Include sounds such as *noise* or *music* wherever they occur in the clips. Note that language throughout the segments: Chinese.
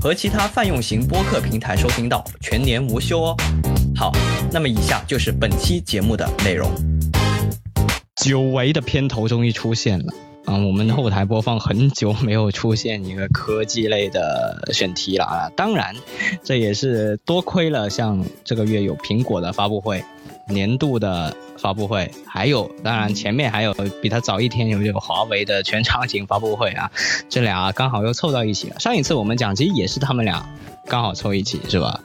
和其他泛用型播客平台收听到，全年无休哦。好，那么以下就是本期节目的内容。久违的片头终于出现了。嗯，我们后台播放很久没有出现一个科技类的选题了啊！当然，这也是多亏了像这个月有苹果的发布会，年度的发布会，还有当然前面还有比它早一天有这个华为的全场景发布会啊，这俩刚好又凑到一起了。上一次我们讲其实也是他们俩刚好凑一起，是吧？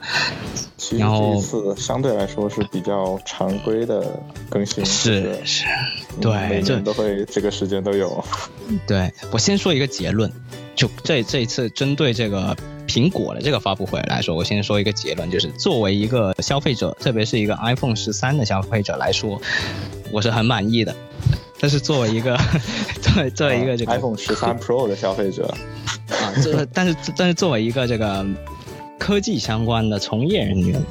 然后这一次相对来说是比较常规的更新，是是，对，每年都会这个时间都有。对我先说一个结论，就这这一次针对这个苹果的这个发布会来说，我先说一个结论，就是作为一个消费者，特别是一个 iPhone 十三的消费者来说，我是很满意的。但是作为一个 *laughs* 作为作为一个这个 iPhone 十三 Pro 的消费者啊，这但是但是作为一个这个。科技相关的从业人员，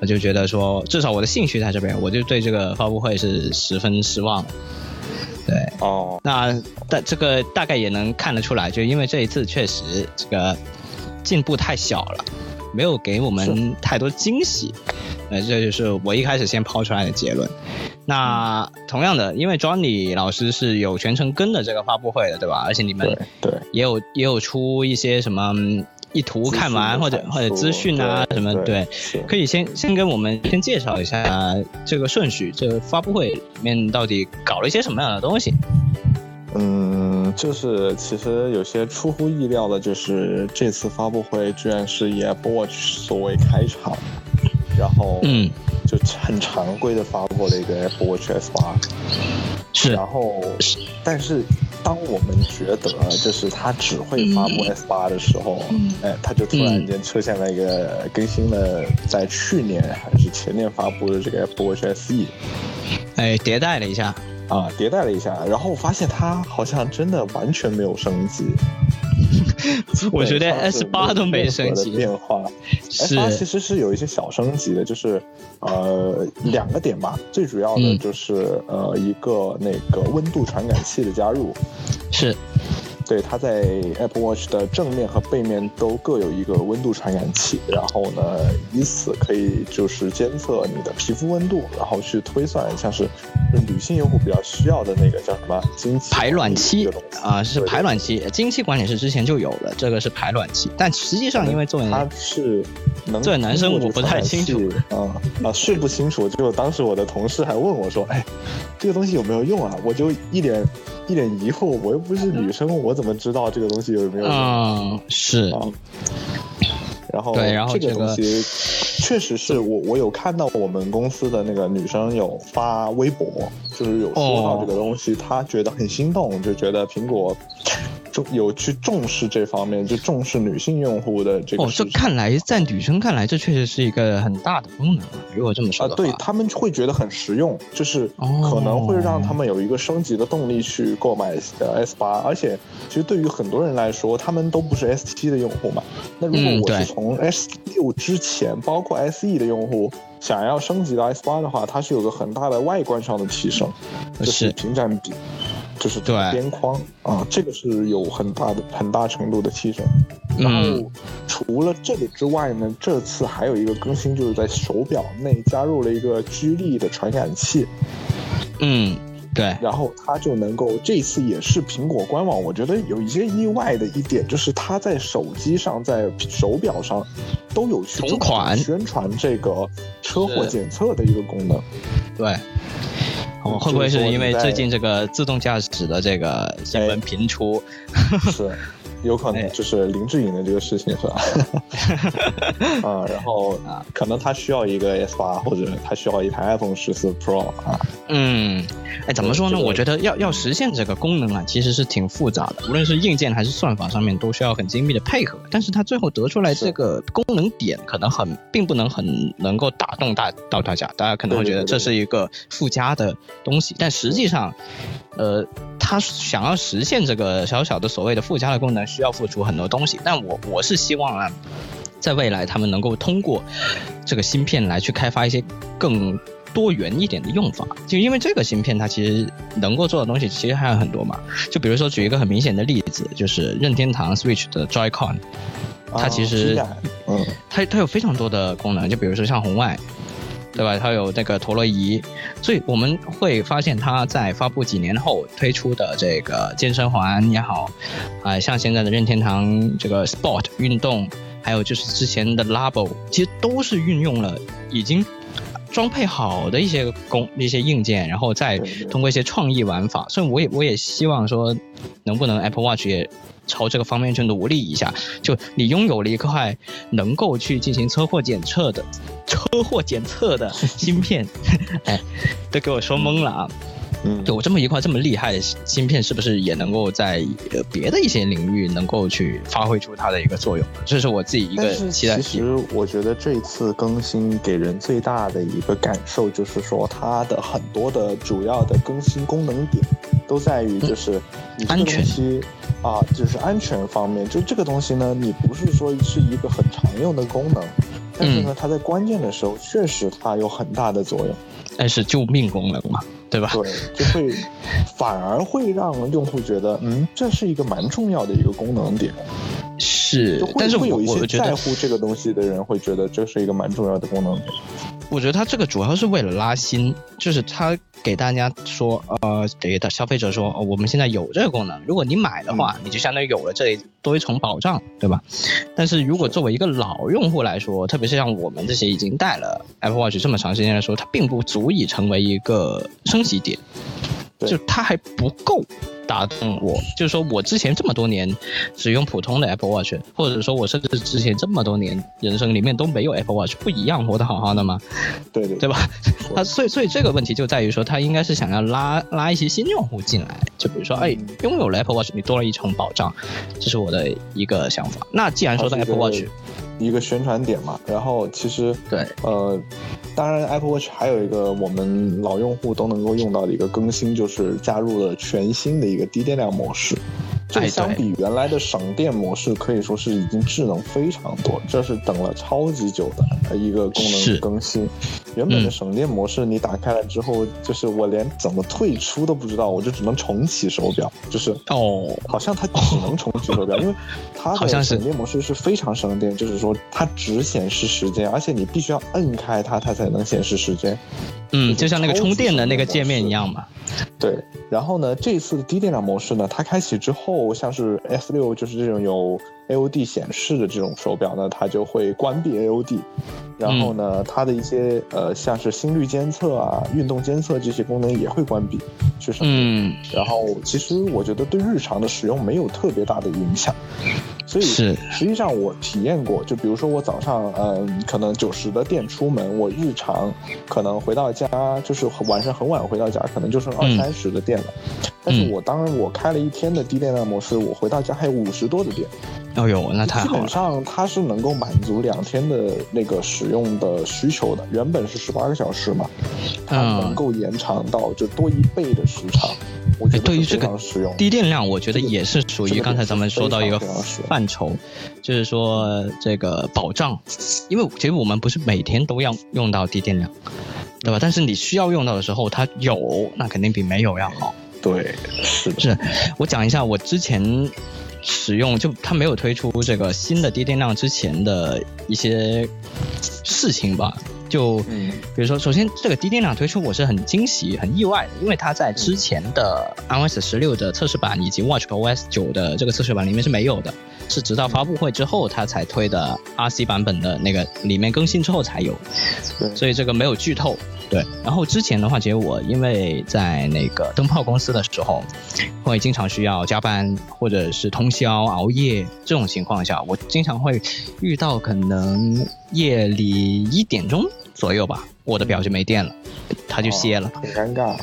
我就觉得说，至少我的兴趣在这边，我就对这个发布会是十分失望。对，哦，那但这个大概也能看得出来，就因为这一次确实这个进步太小了，没有给我们太多惊喜。呃，这就是我一开始先抛出来的结论。那同样的，因为 Johnny 老师是有全程跟的这个发布会的，对吧？而且你们对也有也有出一些什么。一图看完或者或者资讯啊什么对，可以先先跟我们先介绍一下这个顺序，这个发布会里面到底搞了一些什么样的东西？嗯，就是其实有些出乎意料的，就是这次发布会居然是以 Apple Watch 作为开场，然后嗯，就很常规的发布了一个 Apple Watch S 八，是，然后但是。当我们觉得就是它只会发布 S 八的时候，嗯哎，它就突然间出现了一个更新了，在去年还是前年发布的这个 Apple Watch SE，哎，迭代了一下啊，迭代了一下，然后我发现它好像真的完全没有升级。*laughs* 我觉得 S 八都没升级。变化，S 八其实是有一些小升级的，就是呃两个点吧，最主要的就是呃一个那个温度传感器的加入，是。对，它在 Apple Watch 的正面和背面都各有一个温度传感器，然后呢，以此可以就是监测你的皮肤温度，然后去推算像是女性用户比较需要的那个叫什么经期排卵期啊，是排卵期，经期管理是之前就有的，这个是排卵期，但实际上因为作为它是作为男生我不太清楚啊啊是不清楚，就当时我的同事还问我说，哎，这个东西有没有用啊？我就一脸。一脸疑惑，我又不是女生，我怎么知道这个东西有没有用？啊，是啊。然后，对，然后这个东西确实是我，我有看到我们公司的那个女生有发微博，就是有说到这个东西，她觉得很心动，就觉得苹果。重有去重视这方面，就重视女性用户的这个。哦，这看来在女生看来，这确实是一个很大的功能。如果这么说啊，对他们会觉得很实用，就是可能会让他们有一个升级的动力去购买呃 S 八。而且，其实对于很多人来说，他们都不是 S 七的用户嘛。那如果我是从 S 六之前，包括 S E 的用户，想要升级到 S 八的话，它是有个很大的外观上的提升，就是屏占比。就是对边框啊，这个是有很大的、很大程度的提升。然后除了这个之外呢，这次还有一个更新，就是在手表内加入了一个居力的传感器。嗯，对。然后它就能够，这次也是苹果官网，我觉得有一些意外的一点，就是它在手机上、在手表上都有去同款宣传这个车祸检测的一个功能。对。会不会是因为最近这个自动驾驶的这个新闻频出？*laughs* 是，有可能就是林志颖的这个事情是吧？*laughs* 啊，然后啊，可能他需要一个 S 八，或者他需要一台 iPhone 十四 Pro 啊。嗯，哎，怎么说呢？我觉得要要实现这个功能啊，其实是挺复杂的，无论是硬件还是算法上面，都需要很精密的配合。但是它最后得出来这个功能点，可能很并不能很能够打动大到大家，大家可能会觉得这是一个附加的东西，但实际上，呃，他想要实现这个小小的所谓的附加的功能，需要付出很多东西。但我我是希望啊，在未来他们能够通过这个芯片来去开发一些更多元一点的用法。就因为这个芯片它其实能够做的东西其实还有很多嘛。就比如说举一个很明显的例子，就是任天堂 Switch 的 Joy-Con，它其实嗯，它它有非常多的功能，就比如说像红外。对吧？它有那个陀螺仪，所以我们会发现它在发布几年后推出的这个健身环也好，啊，像现在的任天堂这个 Sport 运动，还有就是之前的 Labo，其实都是运用了已经装配好的一些工一些硬件，然后再通过一些创意玩法。所以我也我也希望说，能不能 Apple Watch 也。朝这个方面去努力一下，就你拥有了一块能够去进行车祸检测的车祸检测的芯片，*laughs* 哎，都给我说懵了啊！嗯，有这么一块这么厉害的芯片，是不是也能够在别的一些领域能够去发挥出它的一个作用？这是我自己一个期待。其实我觉得这次更新给人最大的一个感受就是说，它的很多的主要的更新功能点都在于就是安全。啊，就是安全方面，就这个东西呢，你不是说是一个很常用的功能，但是呢，它在关键的时候确实它有很大的作用，但，是救命功能嘛，对吧？对，就会 *laughs* 反而会让用户觉得，嗯，这是一个蛮重要的一个功能点，是，但是我我觉得在乎这个东西的人会觉得这是一个蛮重要的功能。我觉得它这个主要是为了拉新，就是它给大家说，呃，给的消费者说，我们现在有这个功能，如果你买的话，你就相当于有了这多一重保障，对吧？但是如果作为一个老用户来说，特别是像我们这些已经戴了 Apple Watch 这么长时间来说，它并不足以成为一个升级点，就它还不够。打动我，就是说我之前这么多年只用普通的 Apple Watch，或者说我甚至之前这么多年人生里面都没有 Apple Watch，不一样活得好好的吗？对对对吧？他所以所以这个问题就在于说，他应该是想要拉拉一些新用户进来，就比如说，哎，拥有了 Apple Watch，你多了一重保障，这是我的一个想法。那既然说到 Apple Watch。一个宣传点嘛，然后其实对，呃，当然 Apple Watch 还有一个我们老用户都能够用到的一个更新，就是加入了全新的一个低电量模式。这相比原来的省电模式，可以说是已经智能非常多。这是等了超级久的一个功能更新。原本的省电模式，你打开了之后，就是我连怎么退出都不知道，我就只能重启手表。就是哦，好像它只能重启手表，因为它 *laughs* 的省电模式是非常省电，就是说它只显示时间，而且你必须要摁开它，它才能显示时间。嗯，就像那个充电的那个界面一样嘛。对，然后呢，这次的低电量模式呢，它开启之后，像是 S 六就是这种有 AOD 显示的这种手表呢，它就会关闭 AOD。然后呢，它的一些呃，像是心率监测啊、运动监测这些功能也会关闭，是什么？嗯。然后其实我觉得对日常的使用没有特别大的影响。所以是，实际上我体验过，就比如说我早上，嗯，可能九十的电出门，我日常可能回到家，就是晚上很晚回到家，可能就剩二三十的电了。但是我当我开了一天的低电量模式，我回到家还有五十多的电。哦呦，那太好了。基本上它是能够满足两天的那个使用的需求的。原本是十八个小时嘛，它能够延长到就多一倍的时长。我觉得对于这个低电量，我觉得也是属于刚才咱们说到一个范畴，就是说这个保障，因为其实我们不是每天都要用到低电量，对吧？但是你需要用到的时候，它有，那肯定比没有要好。对，是的是。我讲一下我之前。使用就它没有推出这个新的低电量之前的一些事情吧，就比如说，首先这个低电量推出我是很惊喜、很意外的，因为它在之前的 iOS 十六的测试版以及 WatchOS 九的这个测试版里面是没有的。是直到发布会之后它才推的 RC 版本的那个里面更新之后才有，所以这个没有剧透。对，然后之前的话，其实我因为在那个灯泡公司的时候，会经常需要加班或者是通宵熬夜这种情况下，我经常会遇到可能夜里一点钟左右吧，我的表就没电了，它就歇了，很尴尬。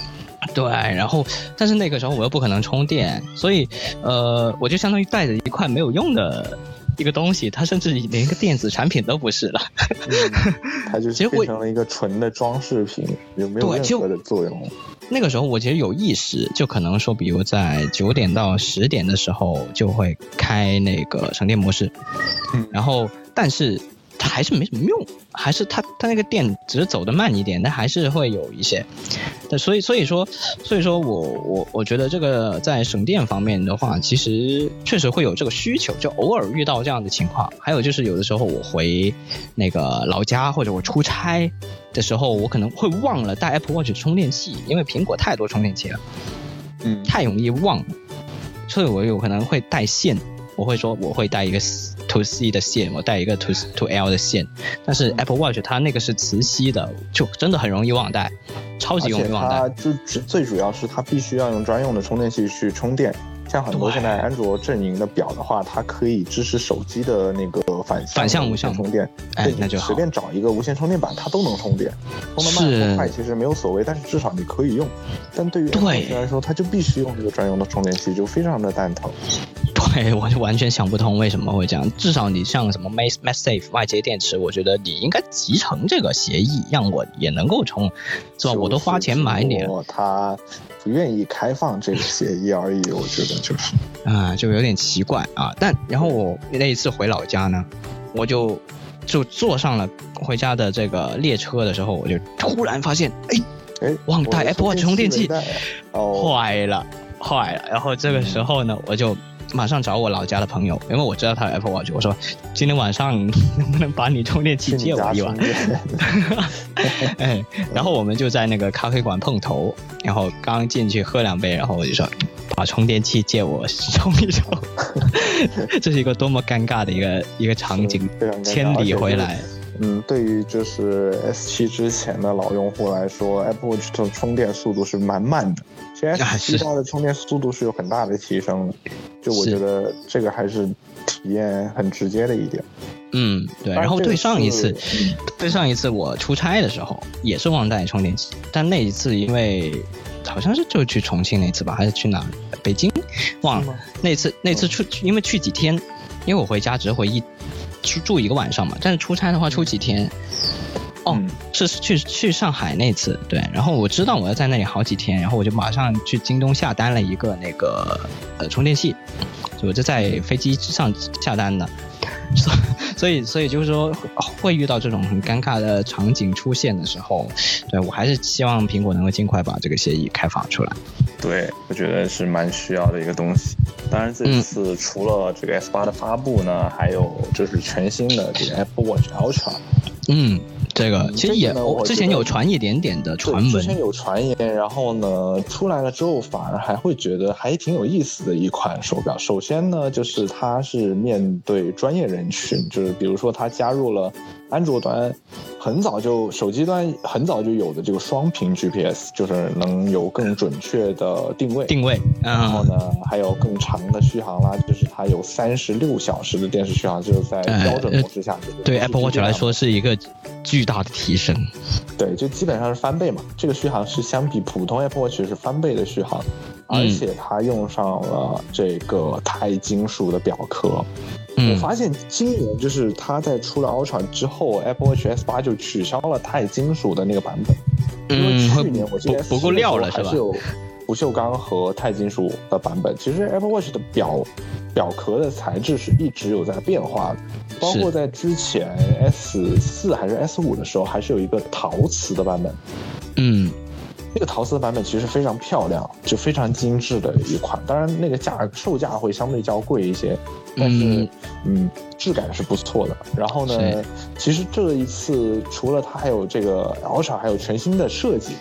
对，然后但是那个时候我又不可能充电，所以呃，我就相当于带着一块没有用的。一个东西，它甚至连一个电子产品都不是了，*laughs* 它就变成了一个纯的装饰品，有没有任何的作用？那个时候我其实有意识，就可能说，比如在九点到十点的时候就会开那个省电模式，然后但是。它还是没什么用，还是它它那个电只是走得慢一点，但还是会有一些。但所以所以说所以说我我我觉得这个在省电方面的话，其实确实会有这个需求，就偶尔遇到这样的情况。还有就是有的时候我回那个老家或者我出差的时候，我可能会忘了带 Apple Watch 充电器，因为苹果太多充电器了，嗯，太容易忘，所以我有可能会带线。我会说我会带一个 To C 的线，我带一个 To To L 的线，但是 Apple Watch 它那个是磁吸的，就真的很容易忘带，超级容易忘带。就最主要是它必须要用专用的充电器去充电。像很多现在安卓阵营的表的话，它可以支持手机的那个反反向无线充电，哎，那就随便找一个无线充电板，它都能充电，充的慢充快其实没有所谓，但是至少你可以用。但对于安卓来说，它就必须用这个专用的充电器，就非常的蛋疼。*laughs* 对，我就完全想不通为什么会这样。至少你像什么 Mac MacSafe 外接电池，我觉得你应该集成这个协议，让我也能够充，是吧？我都花钱买你了，他。不愿意开放这个协议而已，我觉得就是，啊，就有点奇怪啊。但然后我那一次回老家呢，我就就坐上了回家的这个列车的时候，我就突然发现，哎哎，忘带 Apple Watch 充电器，坏了，坏了。然后这个时候呢，我就。马上找我老家的朋友，因为我知道他有 Apple Watch。我说今天晚上 *laughs* 能不能把你充电器借我一晚？*laughs* 哎，然后我们就在那个咖啡馆碰头，然后刚进去喝两杯，然后我就说把充电器借我充一充。*laughs* 这是一个多么尴尬的一个一个场景，千里回来。嗯，对于就是 S 七之前的老用户来说，Apple Watch 的充电速度是蛮慢的。其实 S 七它的充电速度是有很大的提升的，就我觉得这个还是体验很直接的一点。嗯，对。然后对上一次，对上一次我出差的时候也是忘带充电器，但那一次因为好像是就去重庆那次吧，还是去哪？北京？忘了。那次那次出因为去几天，因为我回家只回一。住住一个晚上嘛，但是出差的话出几天，哦，是去去上海那次，对，然后我知道我要在那里好几天，然后我就马上去京东下单了一个那个呃充电器，我就在飞机上下单的。*laughs* 所以，所以就是说，会遇到这种很尴尬的场景出现的时候，对我还是希望苹果能够尽快把这个协议开放出来。对，我觉得是蛮需要的一个东西。当然，这次除了这个 S 八的发布呢，还有就是全新的这个 Apple Watch Ultra。嗯。这个其实也之前有传一点点的传闻，之前有传言，然后呢出来了之后，反而还会觉得还挺有意思的一款手表。首先呢，就是它是面对专业人群，就是比如说它加入了。安卓端很早就手机端很早就有的这个双屏 GPS，就是能有更准确的定位定位，然后呢还有更长的续航啦，就是它有三十六小时的电池续航，就是在标准模式下，对 Apple Watch 来说是一个巨大的提升。对，就基本上是翻倍嘛，这个续航是相比普通 Apple Watch 是翻倍的续航，而且它用上了这个钛金属的表壳。我发现今年就是它在出了 Ultra 之后，Apple Watch S 八就取消了钛金属的那个版本。因为去年我记得不够料了，还是有不锈钢和钛金属的版本。其实 Apple Watch 的表表壳的材质是一直有在变化的，包括在之前 S 四还是 S 五的时候，还是有一个陶瓷的版本。嗯。这个陶瓷的版本其实非常漂亮，就非常精致的一款。当然，那个价售价会相对较贵一些，但是嗯，质感是不错的。然后呢，其实这一次除了它还有这个 Ultra，还有全新的设计。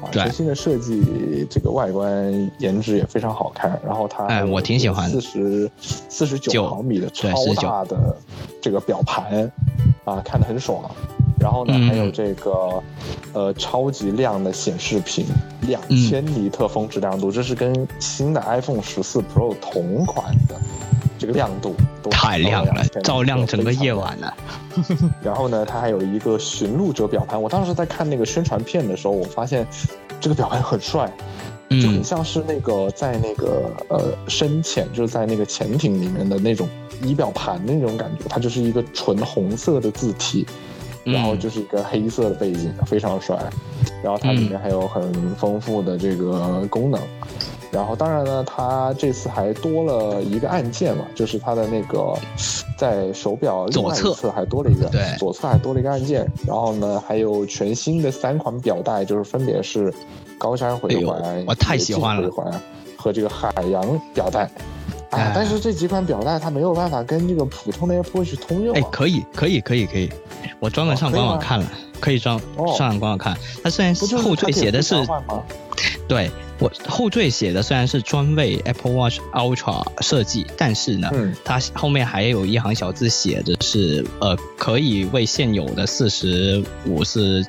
啊全新的设计，这个外观颜值也非常好看。然后它，哎，我挺喜欢四十四十九毫米的超大的这个表盘，啊，看得很爽。然后呢，还有这个，呃，超级亮的显示屏，两千尼特峰值亮度，这是跟新的 iPhone 十四 Pro 同款的，这个亮度太亮了，照亮整个夜晚了。然后呢，它还有一个寻路者表盘，我当时在看那个宣传片的时候，我发现这个表盘很帅，就很像是那个在那个呃深潜，就是在那个潜艇里面的那种仪表盘的那种感觉，它就是一个纯红色的字体。然后就是一个黑色的背景，非常帅。然后它里面还有很丰富的这个功能。然后当然呢，它这次还多了一个按键嘛，就是它的那个在手表左侧还多了一个，对，左侧还多了一个按键。然后呢，还有全新的三款表带，就是分别是高山回环、我太喜欢了，回环和这个海洋表带。啊！但是这几款表带它没有办法跟这个普通的 Apple Watch 通用。哎，可以，可以，可以，可以。我专门上官网看了，可以装上官网看。它虽然后缀写的是，对我后缀写的虽然是专为 Apple Watch Ultra 设计，但是呢，它后面还有一行小字写的是，呃，可以为现有的四十五、四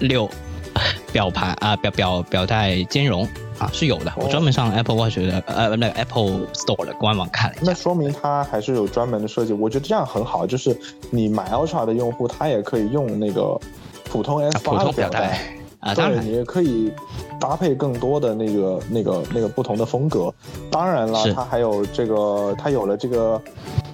六 *laughs* 表盘啊表表表带兼容。啊，是有的。我专门上 Apple Watch 的呃那个 Apple Store 的官网看了一下，那说明它还是有专门的设计。我觉得这样很好，就是你买 Ultra 的用户，他也可以用那个普通 S 八的表带啊，当然你也可以搭配更多的那个那个那个不同的风格。当然了，它还有这个，它有了这个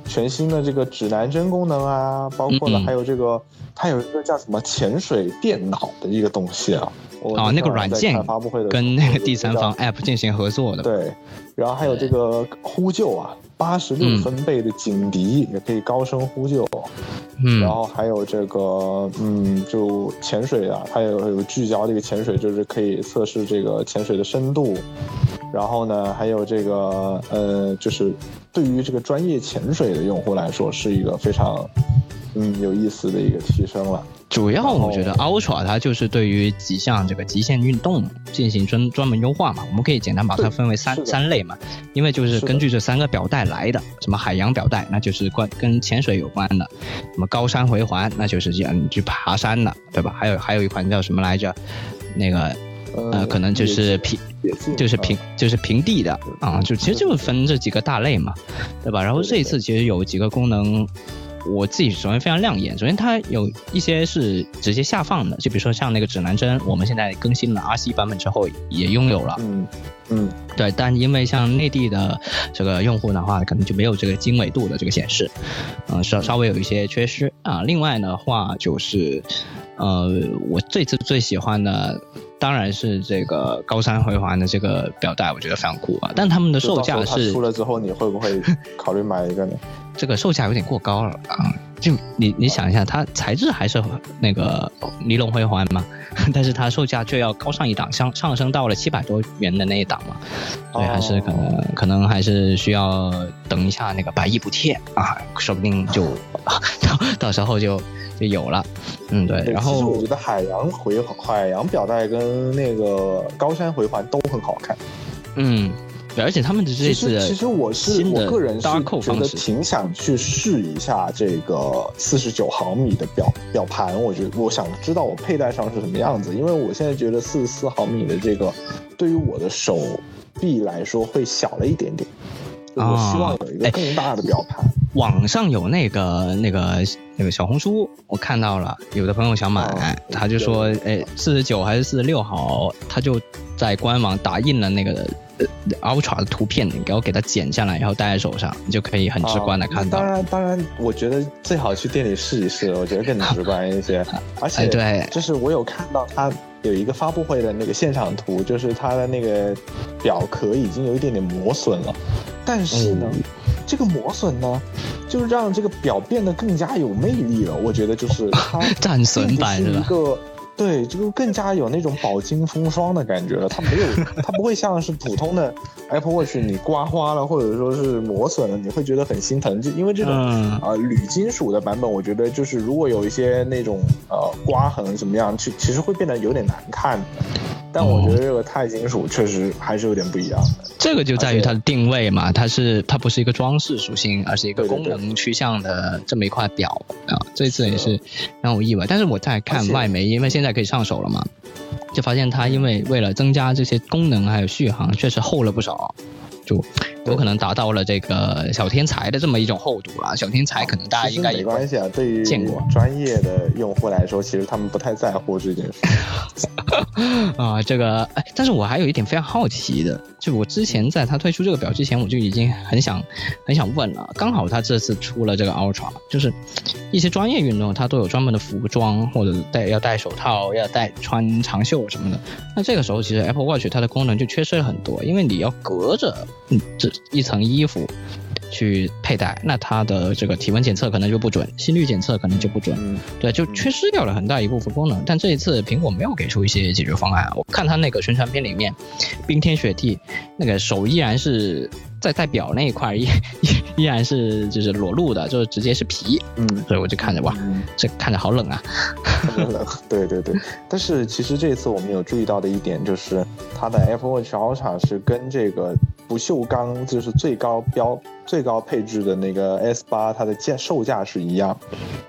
全新的这个指南针功能啊，包括了还有这个，它有一个叫什么潜水电脑的一个东西啊。啊，那个软件发布会的跟那个第三方 App 进行合作的。对，然后还有这个呼救啊，八十六分贝的警笛也可以高声呼救。嗯，然后还有这个，嗯，就潜水啊，它有有聚焦这个潜水，就是可以测试这个潜水的深度。然后呢，还有这个，呃，就是对于这个专业潜水的用户来说，是一个非常，嗯，有意思的一个提升了。主要我觉得 Ultra 它就是对于几项这个极限运动进行专专门优化嘛，我们可以简单把它分为三三类嘛，因为就是根据这三个表带来的，什么海洋表带，那就是关跟潜水有关的；什么高山回环，那就是讲去爬山的，对吧？还有还有一款叫什么来着？那个呃，可能就是平就是平就是平地的啊，就其实就是分这几个大类嘛，对吧？然后这一次其实有几个功能。我自己首先非常亮眼，首先它有一些是直接下放的，就比如说像那个指南针，我们现在更新了 RC 版本之后也拥有了。嗯嗯，对，但因为像内地的这个用户的话，可能就没有这个经纬度的这个显示，嗯，稍稍微有一些缺失啊。另外的话就是，呃，我这次最喜欢的当然是这个高山回环的这个表带，我觉得非常酷啊。但他们的售价是出了之后，你会不会考虑买一个呢？*laughs* 这个售价有点过高了啊！就你你想一下，它材质还是那个尼龙回环嘛，*laughs* 但是它售价却要高上一档，上上升到了七百多元的那一档嘛，所以还是可能可能还是需要等一下那个百亿补贴啊，说不定就 *laughs* 到到时候就就有了。嗯，对。然后我觉得海洋回海洋表带跟那个高山回环都很好看。嗯。而且他们的这次，其实我是我个人是觉得挺想去试一下这个四十九毫米的表表盘，我觉得我想知道我佩戴上是什么样子，因为我现在觉得四十四毫米的这个对于我的手臂来说会小了一点点，我希望有一个更大的表盘。*laughs* 网上有那个那个那个小红书，我看到了，有的朋友想买，他就说，哎，四十九还是四十六毫，他就在官网打印了那个。Ultra 的图片，你给我给它剪下来，然后戴在手上，你就可以很直观的看到。当然，当然，我觉得最好去店里试一试，我觉得更直观一些。*laughs* 而且，对，就是我有看到它有一个发布会的那个现场图，就是它的那个表壳已经有一点点磨损了，但是呢，这个磨损呢，就让这个表变得更加有魅力了。我觉得就是它 *laughs* 战损版是吧？对，就更加有那种饱经风霜的感觉了。它没有，它不会像是普通的 Apple Watch，你刮花了或者说是磨损了，你会觉得很心疼。就因为这种呃铝金属的版本，我觉得就是如果有一些那种呃刮痕怎么样，其其实会变得有点难看。但我觉得这个钛金属确实还是有点不一样的。这个就在于它的定位嘛，它是它不是一个装饰属性，而是一个功能趋向的这么一块表啊。这次也是让我意外，但是我在看外媒，因为现在可以上手了嘛，就发现它因为为了增加这些功能还有续航，确实厚了不少。就有可能达到了这个小天才的这么一种厚度了。小天才可能大家应该没关系啊，对于见过专业的用户来说，其实他们不太在乎这件事。*laughs* 啊，这个哎，但是我还有一点非常好奇的，就我之前在他推出这个表之前，我就已经很想很想问了。刚好他这次出了这个 Ultra，就是一些专业运动，它都有专门的服装，或者戴要戴手套，要戴穿长袖什么的。那这个时候，其实 Apple Watch 它的功能就缺失了很多，因为你要隔着。嗯，这一层衣服去佩戴，那它的这个体温检测可能就不准，心率检测可能就不准，对，就缺失掉了很大一部分功能。但这一次苹果没有给出一些解决方案，我看它那个宣传片里面，冰天雪地，那个手依然是。在戴表那一块依依依然是就是裸露的，就是直接是皮，嗯，所以我就看着哇，这看着好冷啊，*laughs* 冷，对对对。但是其实这次我们有注意到的一点就是，它的 Apple Watch Ultra 是跟这个不锈钢就是最高标最高配置的那个 S 八，它的价售价是一样，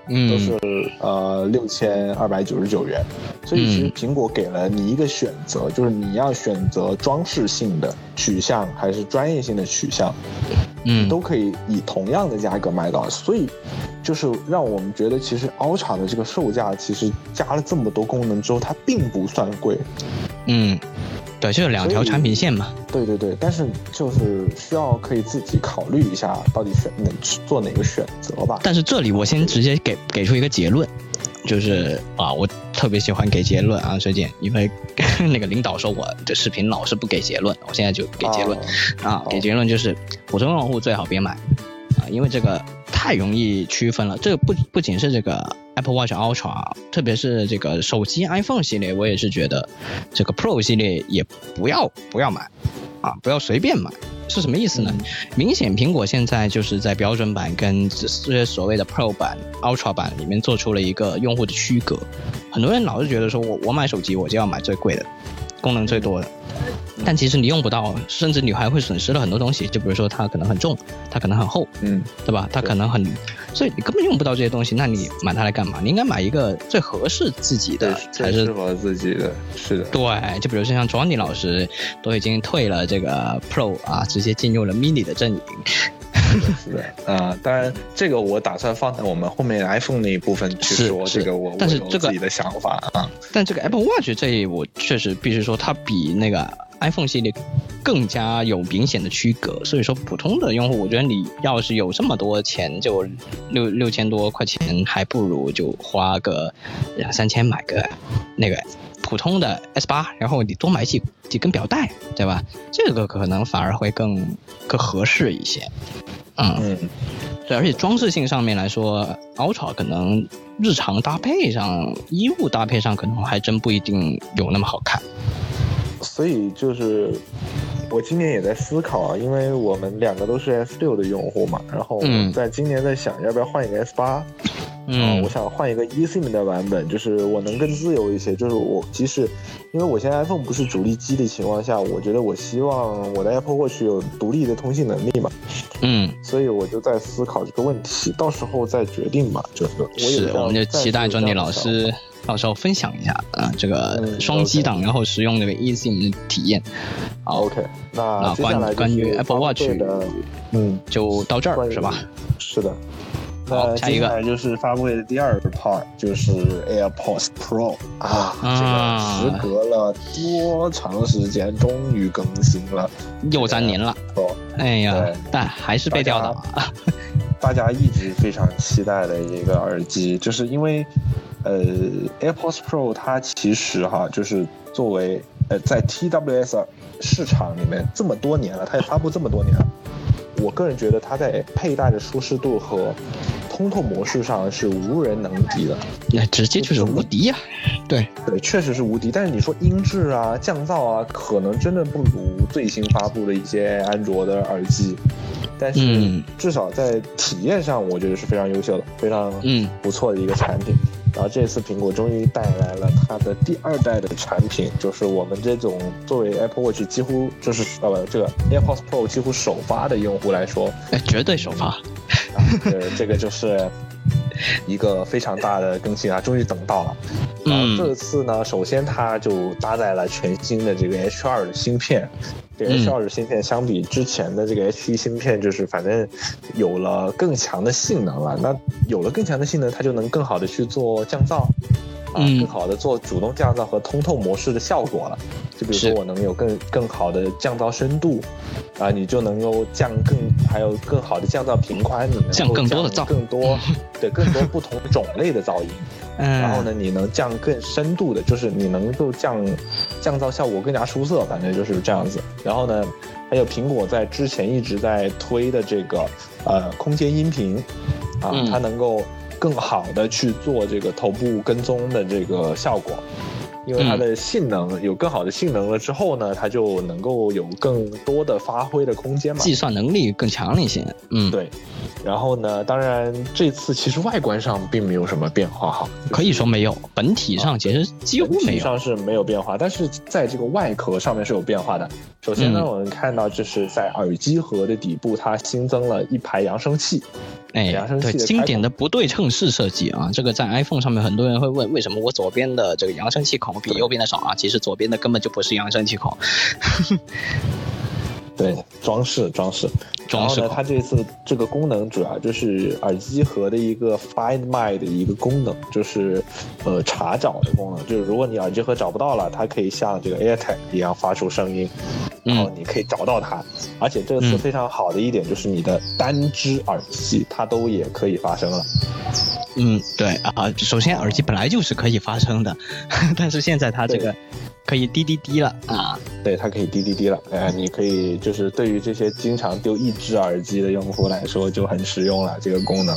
嗯，都是呃六千二百九十九元。所以其实苹果给了你一个选择，就是你要选择装饰性的取向还是专业性的取。取向，嗯，都可以以同样的价格买到，所以就是让我们觉得，其实 Ultra 的这个售价，其实加了这么多功能之后，它并不算贵。嗯，对，就是两条产品线嘛。对对对，但是就是需要可以自己考虑一下，到底选哪做哪个选择吧。但是这里我先直接给给出一个结论。就是啊，我特别喜欢给结论啊，水姐，因为 *laughs* 那个领导说我的视频老是不给结论，我现在就给结论啊，给结论就是普通用户最好别买啊，因为这个太容易区分了。这个不不仅是这个 Apple Watch Ultra，特别是这个手机 iPhone 系列，我也是觉得这个 Pro 系列也不要不要买啊，不要随便买。是什么意思呢？明显苹果现在就是在标准版跟这些所谓的 Pro 版、Ultra 版里面做出了一个用户的区隔。很多人老是觉得说我我买手机我就要买最贵的，功能最多的。但其实你用不到，甚至你还会损失了很多东西。就比如说它可能很重，它可能很厚，嗯，对吧？它可能很，所以你根本用不到这些东西。那你买它来干嘛？你应该买一个最合适自己的，才是适合自己的。是的，对。就比如说像 Johnny 老师都已经退了这个 Pro 啊，直接进入了 Mini 的阵营。*laughs* 是的，啊，当然这个我打算放在我们后面 iPhone 那一部分去说这个我，但是这个自己的想法啊。但这个 Apple Watch 这一我确实必须说，它比那个。iPhone 系列更加有明显的区隔，所以说普通的用户，我觉得你要是有这么多钱，就六六千多块钱，还不如就花个两三千买个那个普通的 S 八，然后你多买几几根表带，对吧？这个可能反而会更更合适一些。嗯，对，而且装饰性上面来说，Ultra 可能日常搭配上、衣物搭配上，可能还真不一定有那么好看。所以就是，我今年也在思考啊，因为我们两个都是 S 六的用户嘛，然后在今年在想要不要换一个 S 八，嗯，我想换一个 eSIM 的版本，就是我能更自由一些，就是我即使，因为我现在 iPhone 不是主力机的情况下，我觉得我希望我的 Apple Watch 有独立的通信能力嘛，嗯，所以我就在思考这个问题，到时候再决定吧，就是，是，我们就期待专利老师。到时候分享一下啊，这个双击档然后使用那个 eSIM 的体验。好，OK，那关关于 Apple Watch 的，嗯，就到这儿是吧？是的。那下一个就是发布会的第二个 part，就是 AirPods Pro 啊，这个时隔了多长时间，终于更新了，又三年了。哦，哎呀，但还是被吊打。大家一直非常期待的一个耳机，就是因为。呃，AirPods Pro 它其实哈，就是作为呃在 TWS 市场里面这么多年了，它也发布这么多年了，我个人觉得它在佩戴的舒适度和通透模式上是无人能敌的，那直接就是无敌呀。对对，确实是无敌。但是你说音质啊、降噪啊，可能真的不如最新发布的一些安卓的耳机。但是至少在体验上，我觉得是非常优秀的，非常嗯不错的一个产品。然后这次苹果终于带来了它的第二代的产品，就是我们这种作为 Apple Watch 几乎就是呃这个 AirPods Pro 几乎首发的用户来说，哎，绝对首发。啊，这这个就是一个非常大的更新啊，终于等到了。然后这次呢，首先它就搭载了全新的这个 H2 的芯片。这个 H2 的芯片相比之前的这个 H1 芯片，就是反正有了更强的性能了。那有了更强的性能，它就能更好的去做降噪。啊，更好的做主动降噪和通透模式的效果了。就比如说，我能有更更好的降噪深度，啊，你就能够降更还有更好的降噪频宽，你能降更多的噪，更多对更多不同种类的噪音。嗯，然后呢，你能降更深度的，就是你能够降降噪效果更加出色，反正就是这样子。然后呢，还有苹果在之前一直在推的这个呃空间音频，啊，它能够。更好的去做这个头部跟踪的这个效果，因为它的性能有更好的性能了之后呢，它就能够有更多的发挥的空间嘛，计算能力更强了一些。嗯，对。然后呢，当然这次其实外观上并没有什么变化哈，可以说没有，本体上其实几乎没有，上是没有变化，但是在这个外壳上面是有变化的。首先呢，我们看到就是在耳机盒的底部，它新增了一排扬声器。哎，扬声器，经典的不对称式设计啊，这个在 iPhone 上面很多人会问，为什么我左边的这个扬声器孔比右边的少啊？其实左边的根本就不是扬声器孔。*laughs* 对，装饰装饰。然后呢，它这次这个功能主要就是耳机盒的一个 Find My 的一个功能，就是呃查找的功能。就是如果你耳机盒找不到了，它可以像这个 AirTag 一样发出声音，然后你可以找到它。而且这次非常好的一点就是你的单只耳机它都也可以发声了。嗯，对啊，首先耳机本来就是可以发声的，*laughs* 但是现在它这个。可以滴滴滴了啊！对，它可以滴滴滴了。哎，你可以就是对于这些经常丢一只耳机的用户来说就很实用了这个功能。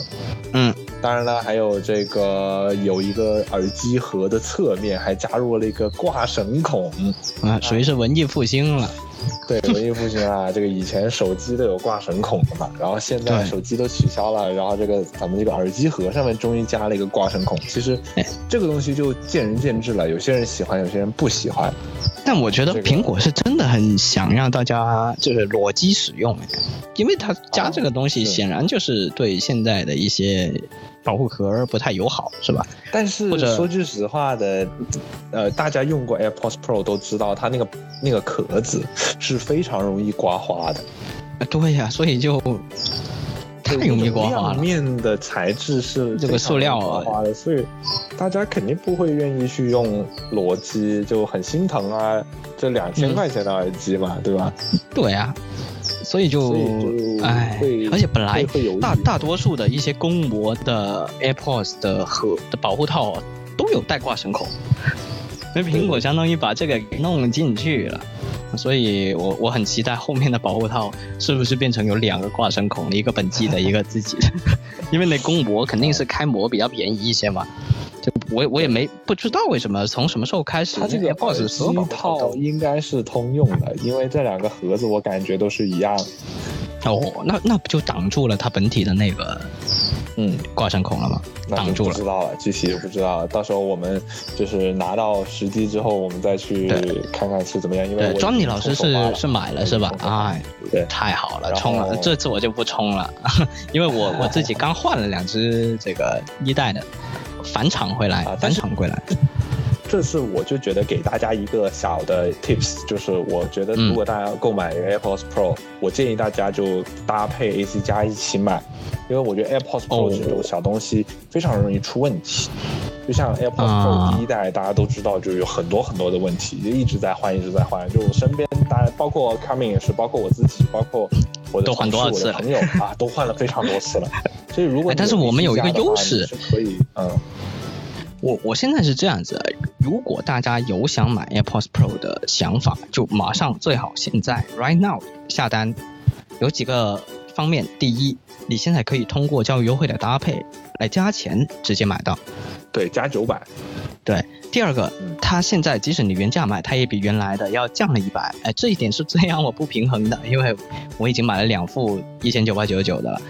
嗯，当然了，还有这个有一个耳机盒的侧面还加入了一个挂绳孔啊，属于是文艺复兴了。*laughs* 对，文艺复兴啊，这个以前手机都有挂绳孔的嘛，然后现在手机都取消了，然后这个咱们这个耳机盒上面终于加了一个挂绳孔。其实这个东西就见仁见智了，有些人喜欢，有些人不喜欢。但我觉得苹果是真的很想让大家就是裸机使用，因为它加这个东西显然就是对现在的一些。保护壳不太友好，是吧？但是说句实话的，呃，大家用过 AirPods Pro 都知道，它那个那个壳子是非常容易刮花的。对呀，所以就太容易刮花了。面的材质是这个塑料刮的，所以大家肯定不会愿意去用裸机，就很心疼啊。这两千块钱的耳机嘛，对吧？对呀。所以就，哎，而且本来大大多数的一些公模的 AirPods 的盒的保护套都有带挂绳孔，那苹果相当于把这个给弄进去了，所以我我很期待后面的保护套是不是变成有两个挂绳孔，一个本机的一个自己的，*laughs* 因为那公模肯定是开模比较便宜一些嘛。就我我也没不知道为什么从什么时候开始，它这个耳机套应该是通用的，因为这两个盒子我感觉都是一样。哦，那那不就挡住了它本体的那个嗯挂上孔了吗？挡住了。不知道了，具体不知道，到时候我们就是拿到实机之后，我们再去看看是怎么样。因为 Johnny 老师是是买了是吧？哎，对，太好了，充了。这次我就不充了，*laughs* 因为我我自己刚换了两只这个一代的。返场回来，返场回来。这是我就觉得给大家一个小的 tips，就是我觉得如果大家购买 AirPods Pro，我建议大家就搭配 AC 加一起买，因为我觉得 AirPods Pro 这种小东西非常容易出问题。就像 AirPods Pro 第一代，大家都知道就有很多很多的问题，就一直在换，一直在换。就我身边大家，包括 Coming 也是，包括我自己，包括我的同事、我的朋友啊，都换了非常多次了。所以如果但是我们有一个优势，可以嗯。我我现在是这样子，如果大家有想买 AirPods Pro 的想法，就马上最好现在 right now 下单。有几个方面，第一，你现在可以通过教育优惠的搭配来加钱直接买到，对，加九百。对，第二个，它现在即使你原价买，它也比原来的要降了一百，哎，这一点是最让我不平衡的，因为我已经买了两副一千九百九十九的了，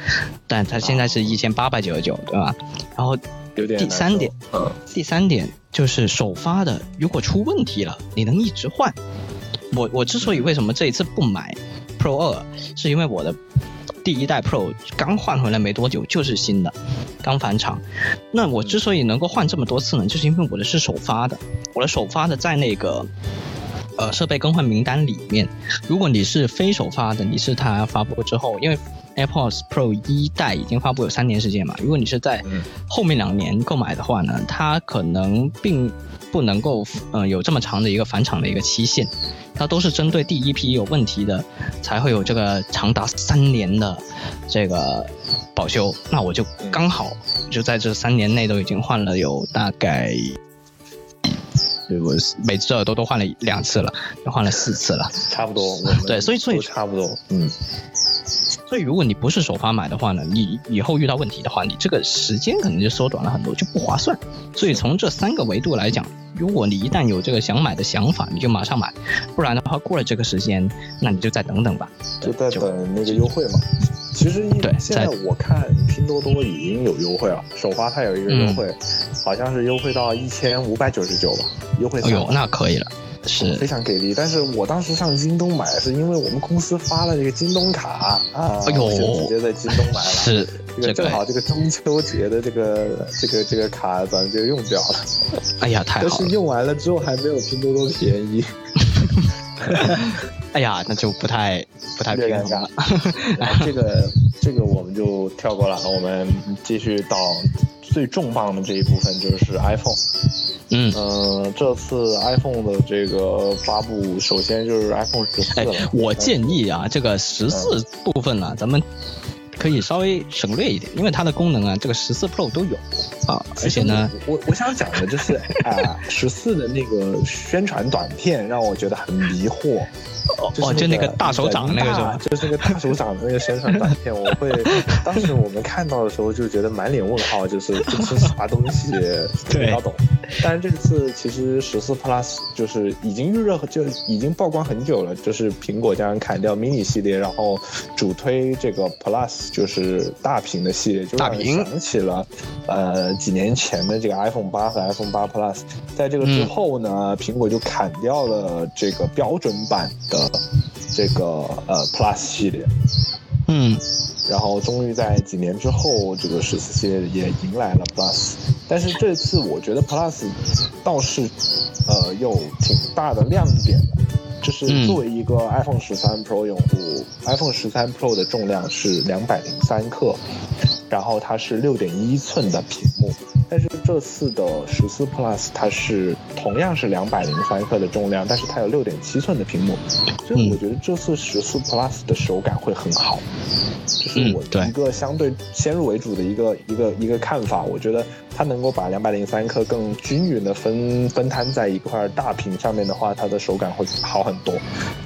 但它现在是一千八百九十九，对吧？然后。有点第三点，嗯，第三点就是首发的，如果出问题了，你能一直换。我我之所以为什么这一次不买 Pro 二，是因为我的第一代 Pro 刚换回来没多久，就是新的，刚返厂。那我之所以能够换这么多次呢，就是因为我的是首发的，我的首发的在那个。呃，设备更换名单里面，如果你是非首发的，你是它发布之后，因为 AirPods Pro 一代已经发布有三年时间嘛，如果你是在后面两年购买的话呢，它可能并不能够呃有这么长的一个返厂的一个期限，它都是针对第一批有问题的才会有这个长达三年的这个保修，那我就刚好就在这三年内都已经换了有大概。我每次耳朵都换了两次了，换了四次了，差不多。对，所以所以差不多，嗯。所以如果你不是首发买的话呢，你以后遇到问题的话，你这个时间可能就缩短了很多，就不划算。所以从这三个维度来讲，如果你一旦有这个想买的想法，你就马上买；不然的话，过了这个时间，那你就再等等吧。就再等那个优惠嘛。其实对，现在我看拼多多已经有优惠了，首发它有一个优惠，好像是优惠到一千五百九十九吧，优惠。哎呦，那可以了，是非常给力。但是我当时上京东买，是因为我们公司发了这个京东卡啊，哎呦，直接在京东买了。是，这个正好这个中秋节的这个这个这个卡咱就用掉了。哎呀，太好了。但是用完了之后还没有拼多多便宜。*laughs* *laughs* *laughs* 哎呀，那就不太不太尴尬。*laughs* 这个这个我们就跳过了，我们继续到最重磅的这一部分，就是 iPhone。嗯嗯，这次 iPhone 的这个发布，首先就是 iPhone 十四。哎，我建议啊，这个十四部分呢，咱们。可以稍微省略一点，因为它的功能啊，这个十四 Pro 都有啊，而且呢，我我想讲的就是 *laughs* 啊，十四的那个宣传短片让我觉得很迷惑。哦，就那个大手掌那个是吧？就是那个大手掌的那个宣传短片，我会当时我们看到的时候就觉得满脸问号，就是这是啥东西，没搞懂。但是这次其实十四 Plus 就是已经预热，就已经曝光很久了，就是苹果将砍掉 mini 系列，然后主推这个 Plus，就是大屏的系列，就让人想起了呃几年前的这个 iPhone 八和 iPhone 八 Plus。在这个之后呢，苹果就砍掉了这个标准版。的这个呃 Plus 系列，嗯，然后终于在几年之后，这个十四系列也迎来了 Plus，但是这次我觉得 Plus 倒是呃有挺大的亮点的，就是作为一个 iPhone 十三 Pro 用户，iPhone 十三 Pro 的重量是两百零三克，然后它是六点一寸的屏幕。但是这次的十四 Plus 它是同样是两百零三克的重量，但是它有六点七寸的屏幕，所以我觉得这次十四 Plus 的手感会很好，这是我一个相对先入为主的一个一个一个看法。我觉得它能够把两百零三克更均匀的分分摊在一块大屏上面的话，它的手感会好很多。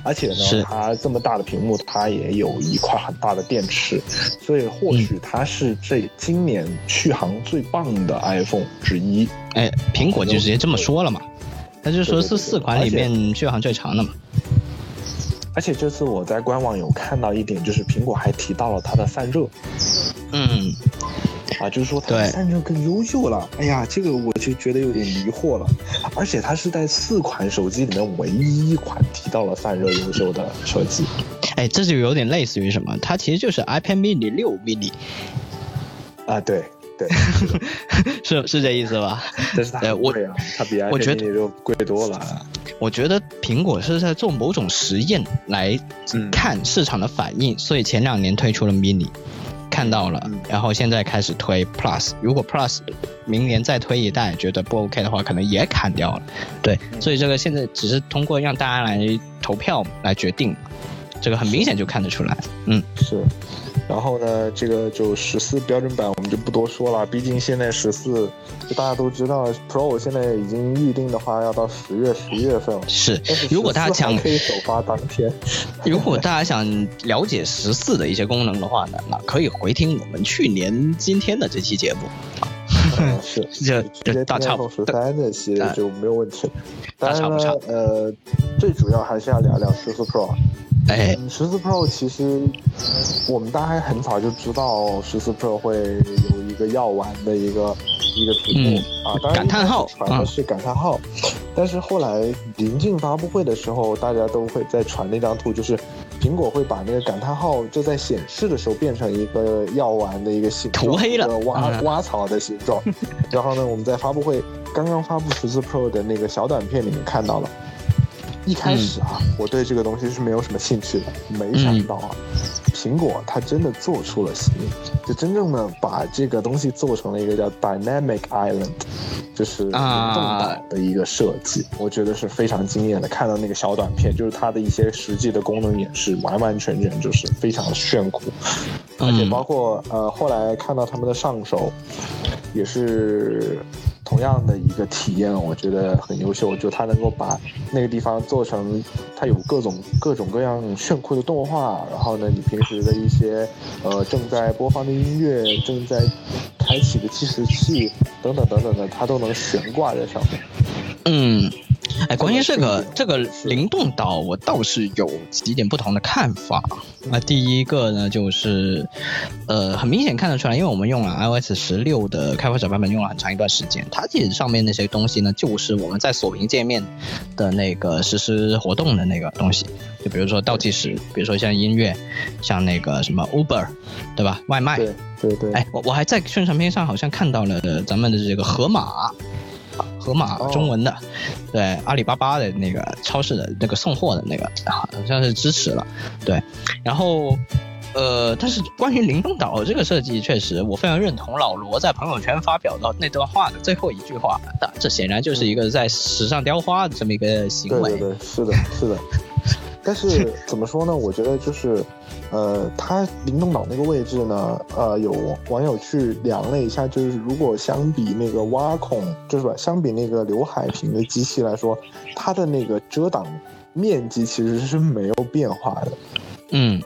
而且呢，它这么大的屏幕，它也有一块很大的电池，所以或许它是这今年续航最棒的 iPhone 之一。哎，苹果就直接这么说了嘛，他就说是四款里面续航最长的嘛。而且这次我在官网有看到一点，就是苹果还提到了它的散热。嗯。啊，就是说它散热更优秀了。哎呀，这个我就觉得有点疑惑了。而且它是在四款手机里面唯一一款提到了散热优秀的手机。哎，这就有点类似于什么？它其实就是 iPad mini 六 mini。啊，对对，*laughs* 是是这意思吧？但是它贵啊，它比 mini 六贵多了。我觉得苹果是在做某种实验来看市场的反应，所以前两年推出了 mini。看到了，然后现在开始推 Plus，如果 Plus 明年再推一代觉得不 OK 的话，可能也砍掉了。对，所以这个现在只是通过让大家来投票来决定，这个很明显就看得出来。嗯，是。然后呢，这个就十四标准版我们就不多说了，毕竟现在十四，就大家都知道，Pro 现在已经预定的话要到十月十一月份了。是，如果大家想可以首发当天，*laughs* 如果大家想了解十四的一些功能的话呢，那可以回听我们去年今天的这期节目。嗯，是，这这大差不十三的系列就没有问题。大差不差。呃，最主要还是要聊聊十四 Pro。哎，十四 Pro 其实我们大概很早就知道十四 Pro 会有一个药丸的一个一个屏幕啊，当然感叹号传的是感叹号，但是后来临近发布会的时候，大家都会在传那张图，就是苹果会把那个感叹号就在显示的时候变成一个药丸的一个形涂黑了挖挖槽的形状，*laughs* 然后呢，我们在发布会刚刚发布十四 Pro 的那个小短片里面看到了。一开始啊，我对这个东西是没有什么兴趣的，没想到啊，苹果它真的做出了新，就真正的把这个东西做成了一个叫 Dynamic Island，就是动岛的一个设计，我觉得是非常惊艳的。看到那个小短片，就是它的一些实际的功能演示，完完全全就是非常的炫酷，而且包括呃后来看到他们的上手，也是。同样的一个体验，我觉得很优秀。就它能够把那个地方做成，它有各种各种各样炫酷的动画，然后呢，你平时的一些呃正在播放的音乐、正在开启的计时器等等等等的，它都能悬挂在上面。嗯。哎，关于这个这个灵动岛，我倒是有几点不同的看法。那第一个呢，就是，呃，很明显看得出来，因为我们用了 iOS 十六的开发者版本，用了很长一段时间，它其实上面那些东西呢，就是我们在锁屏界面的那个实时活动的那个东西，就比如说倒计时，比如说像音乐，像那个什么 Uber，对吧？外卖，对对对。哎，我我还在宣传片上好像看到了咱们的这个盒马。盒马中文的，对阿里巴巴的那个超市的那个送货的那个，好像是支持了，对，然后，呃，但是关于灵动岛这个设计，确实我非常认同老罗在朋友圈发表的那段话的最后一句话，这显然就是一个在时尚雕花的这么一个行为，对对对，是的，是的。但是怎么说呢？我觉得就是，呃，它灵动岛那个位置呢，呃，有网友去量了一下，就是如果相比那个挖孔，就是吧相比那个刘海屏的机器来说，它的那个遮挡面积其实是没有变化的。嗯，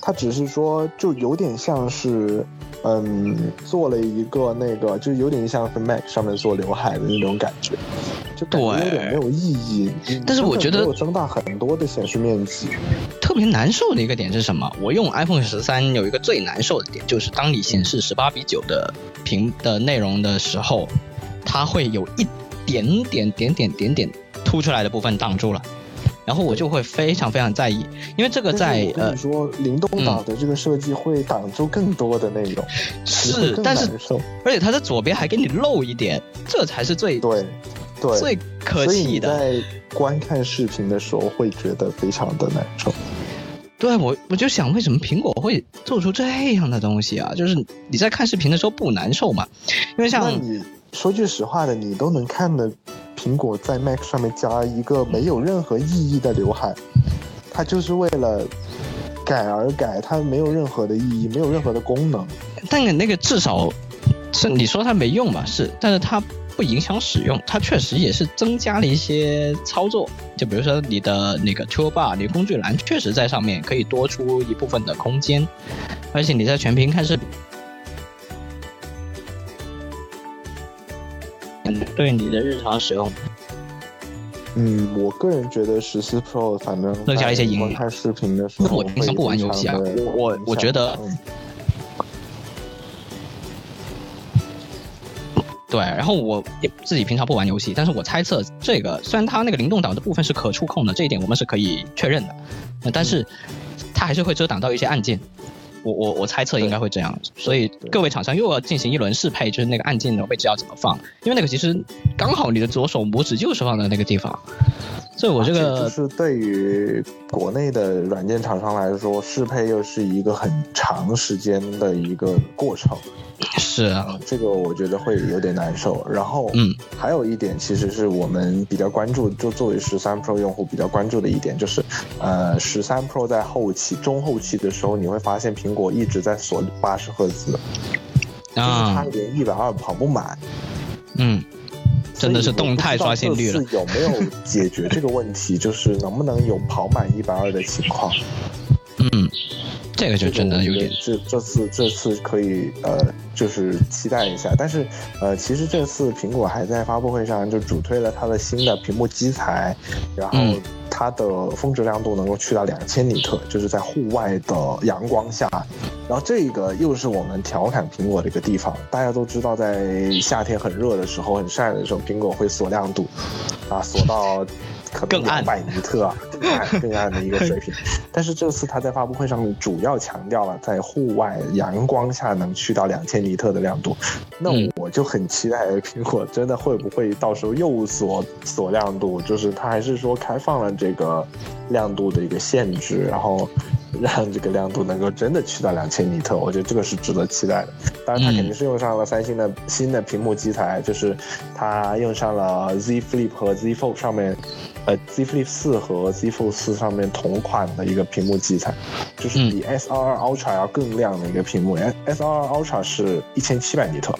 它只是说就有点像是。嗯，做了一个那个，就有点像是 Mac 上面做刘海的那种感觉，就感觉有点没有意义。但是我觉得增大很多的显示面积，特别难受的一个点是什么？我用 iPhone 十三有一个最难受的点，就是当你显示十八比九的屏的内容的时候，它会有一点点点点点点凸出来的部分挡住了。然后我就会非常非常在意，因为这个在呃，说灵动岛的这个设计会挡住更多的内容，是，但是而且它的左边还给你露一点，这才是最对对最可气的。在观看视频的时候会觉得非常的难受。对我我就想，为什么苹果会做出这样的东西啊？就是你在看视频的时候不难受嘛？因为像你说句实话的，你都能看的。苹果在 Mac 上面加一个没有任何意义的刘海，它就是为了改而改，它没有任何的意义，没有任何的功能。但你那个至少是你说它没用吧？是，但是它不影响使用，它确实也是增加了一些操作。就比如说你的那个 Toolbar，你工具栏确实在上面可以多出一部分的空间，而且你在全屏看视频。对你的日常使用，嗯，我个人觉得十四 Pro 反正增加一些影看视频的时候，我平常不玩游戏啊，我我我觉得，对，然后我也自己平常不玩游戏，但是我猜测这个虽然它那个灵动岛的部分是可触控的，这一点我们是可以确认的，但是它还是会遮挡到一些按键。我我我猜测应该会这样，所以各位厂商又要进行一轮适配，就是那个按键的位置要怎么放，因为那个其实刚好你的左手拇指就是放在那个地方，所以我这个就是对于国内的软件厂商来说，适配又是一个很长时间的一个过程。是啊，这个我觉得会有点难受。然后，嗯，还有一点，其实是我们比较关注，就作为十三 Pro 用户比较关注的一点，就是，呃，十三 Pro 在后期、中后期的时候，你会发现苹果一直在锁八十赫兹，啊，它连一百二跑不满。嗯，真的是动态刷新率了。有没有解决这个问题？就是能不能有跑满一百二的情况？嗯。这个就真的有点，这这次这次可以呃，就是期待一下。但是呃，其实这次苹果还在发布会上就主推了它的新的屏幕基材，然后它的峰值亮度能够去到两千尼特，就是在户外的阳光下，然后这个又是我们调侃苹果的一个地方。大家都知道，在夏天很热的时候、很晒的时候，苹果会锁亮度，啊，锁到。可能两百尼特啊，更暗更暗的一个水平。*laughs* 但是这次他在发布会上面主要强调了，在户外阳光下能去到两千尼特的亮度。那我就很期待 *laughs* 苹果真的会不会到时候又锁锁亮度，就是它还是说开放了这个亮度的一个限制，然后 *laughs* 让这个亮度能够真的去到两千尼特。我觉得这个是值得期待的。当然，它肯定是用上了三星的新的屏幕基材，就是它用上了 Z Flip 和 Z Fold 上面。呃，Z Flip 四和 Z Fold 四上面同款的一个屏幕基材，就是比 S 二二 Ultra 要更亮的一个屏幕。S 二二 Ultra 是一千七百尼特，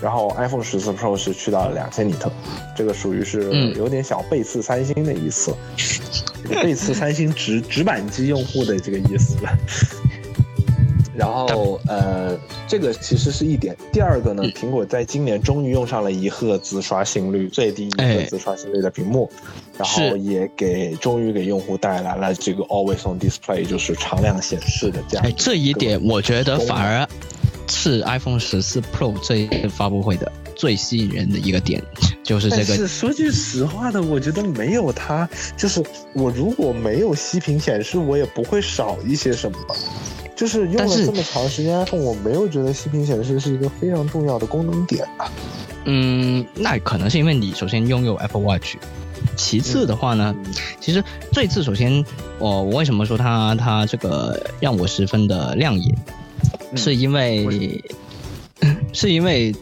然后 iPhone 十四 Pro 是去到了两千尼特，这个属于是有点小背刺三星的意思，背刺三星直直板机用户的这个意思。然后呃，这个其实是一点。第二个呢，苹果在今年终于用上了一赫兹刷新率，最低一赫兹刷新率的屏幕，然后也给终于给用户带来了这个 Always On Display，就是常亮显示的这样。哎，这一点我觉得反而是 iPhone 十四 Pro 这一次发布会的最吸引人的一个点，就是这个。是说句实话的，我觉得没有它，就是我如果没有息屏显示，我也不会少一些什么。就是用了这么长时间，iPhone 我没有觉得息屏显示是一个非常重要的功能点啊。嗯，那可能是因为你首先拥有 Apple Watch，其次的话呢，其实这次首先我我为什么说它它这个让我十分的亮眼，是因为 *coughs* 是因为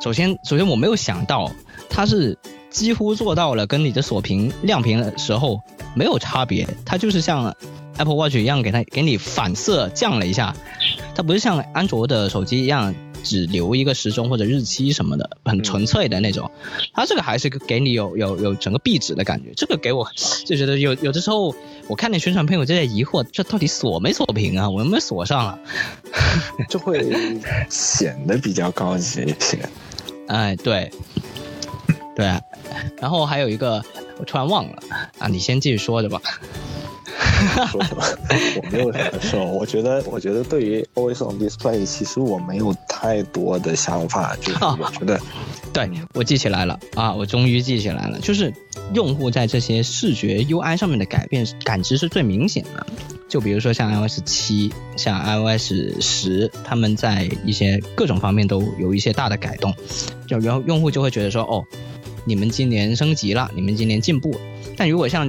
首先首先我没有想到它是几乎做到了跟你的锁屏亮屏的时候没有差别，它就是像。Apple Watch 一样给它给你反射降了一下，它不是像安卓的手机一样只留一个时钟或者日期什么的，很纯粹的那种。它这个还是给你有有有整个壁纸的感觉，这个给我就觉得有有的时候我看那宣传片，我就在疑惑，这到底锁没锁屏啊？我有没有锁上了？*laughs* 就会显得比较高级一些。哎，对，对。然后还有一个，我突然忘了啊，你先继续说着吧。*laughs* 说什么？我没有什么说。我觉得，我觉得对于 Always On Display，其实我没有太多的想法。就是我觉得，对我记起来了啊，我终于记起来了。就是用户在这些视觉 UI 上面的改变感知是最明显的。就比如说像 iOS 七、像 iOS 十，他们在一些各种方面都有一些大的改动，就然后用户就会觉得说，哦，你们今年升级了，你们今年进步。但如果像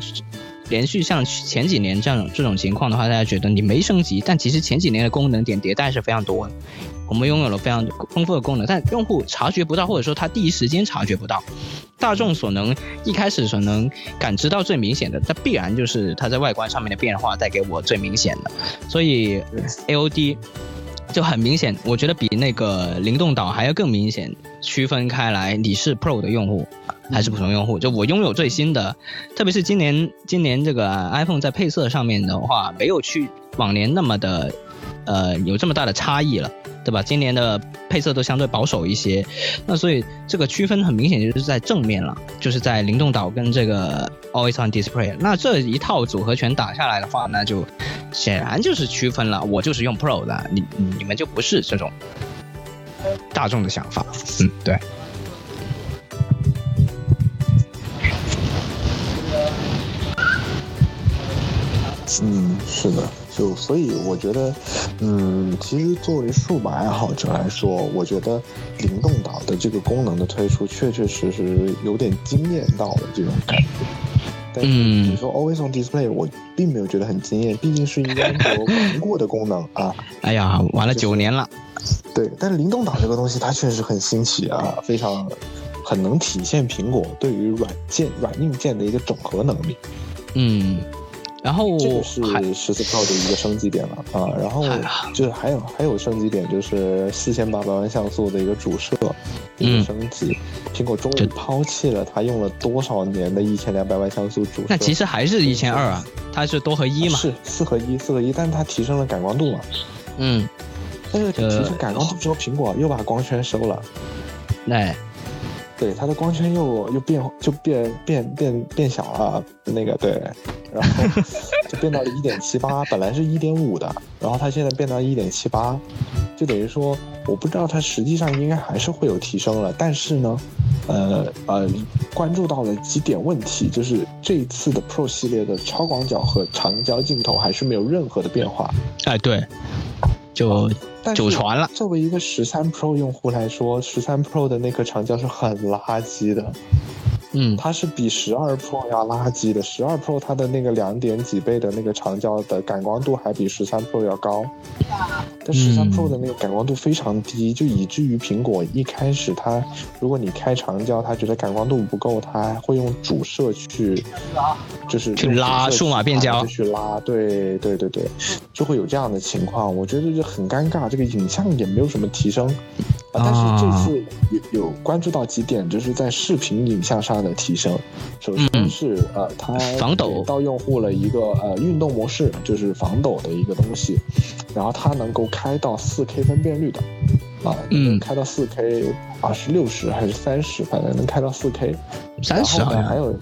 连续像前几年这样这种情况的话，大家觉得你没升级，但其实前几年的功能点迭代是非常多的，我们拥有了非常丰富的功能，但用户察觉不到，或者说他第一时间察觉不到。大众所能一开始所能感知到最明显的，它必然就是它在外观上面的变化带给我最明显的。所以 AOD 就很明显，我觉得比那个灵动岛还要更明显区分开来，你是 Pro 的用户。还是普通用户，就我拥有最新的，特别是今年今年这个 iPhone 在配色上面的话，没有去往年那么的，呃，有这么大的差异了，对吧？今年的配色都相对保守一些，那所以这个区分很明显就是在正面了，就是在灵动岛跟这个 Always On Display，那这一套组合拳打下来的话，那就显然就是区分了，我就是用 Pro 的，你你们就不是这种大众的想法，嗯，对。嗯，是的，就所以我觉得，嗯，其实作为数码爱好者来说，我觉得灵动岛的这个功能的推出，确确实实有点惊艳到了这种感觉。但是你说 Always On Display，我并没有觉得很惊艳，毕竟是一个安卓玩过的功能啊。哎呀，玩了九年了。对，但是灵动岛这个东西，它确实很新奇啊，非常很能体现苹果对于软件、软硬件的一个整合能力。嗯。然后这个是十四 Pro 的一个升级点了啊，然后就是还有还有升级点就是四千八百万像素的一个主摄一个升级，苹果终于抛弃了它用了多少年的一千两百万像素主摄，那其实还是一千二啊，它是多合一嘛，是四合一四合一，但是它提升了感光度嘛，嗯，但是提升感光度之后，苹果又把光圈收了，哎。对，它的光圈又又变就变变变变小了，那个对，然后 *laughs* 就变到了一点七八，本来是一点五的，然后它现在变到一点七八，就等于说，我不知道它实际上应该还是会有提升了，但是呢，呃呃，关注到了几点问题，就是这一次的 Pro 系列的超广角和长焦镜头还是没有任何的变化。哎，对，就。祖传了。作为一个十三 Pro 用户来说，十三 Pro 的那颗长焦是很垃圾的。嗯，它是比十二 Pro 要垃圾的。十二 Pro 它的那个两点几倍的那个长焦的感光度还比十三 Pro 要高，但十三 Pro 的那个感光度非常低，就以至于苹果一开始它，如果你开长焦，它觉得感光度不够，它会用主摄去，就是去拉数码变焦，去拉，对对对对，就会有这样的情况，我觉得就很尴尬，这个影像也没有什么提升。但是这次有有关注到几点，就是在视频影像上的提升。首先是呃，它防抖到用户了一个呃运动模式，就是防抖的一个东西。然后它能够开到四 K 分辨率的，啊，能开到四 K 啊，是六十还是三十？反正能开到四 K。三十好像还有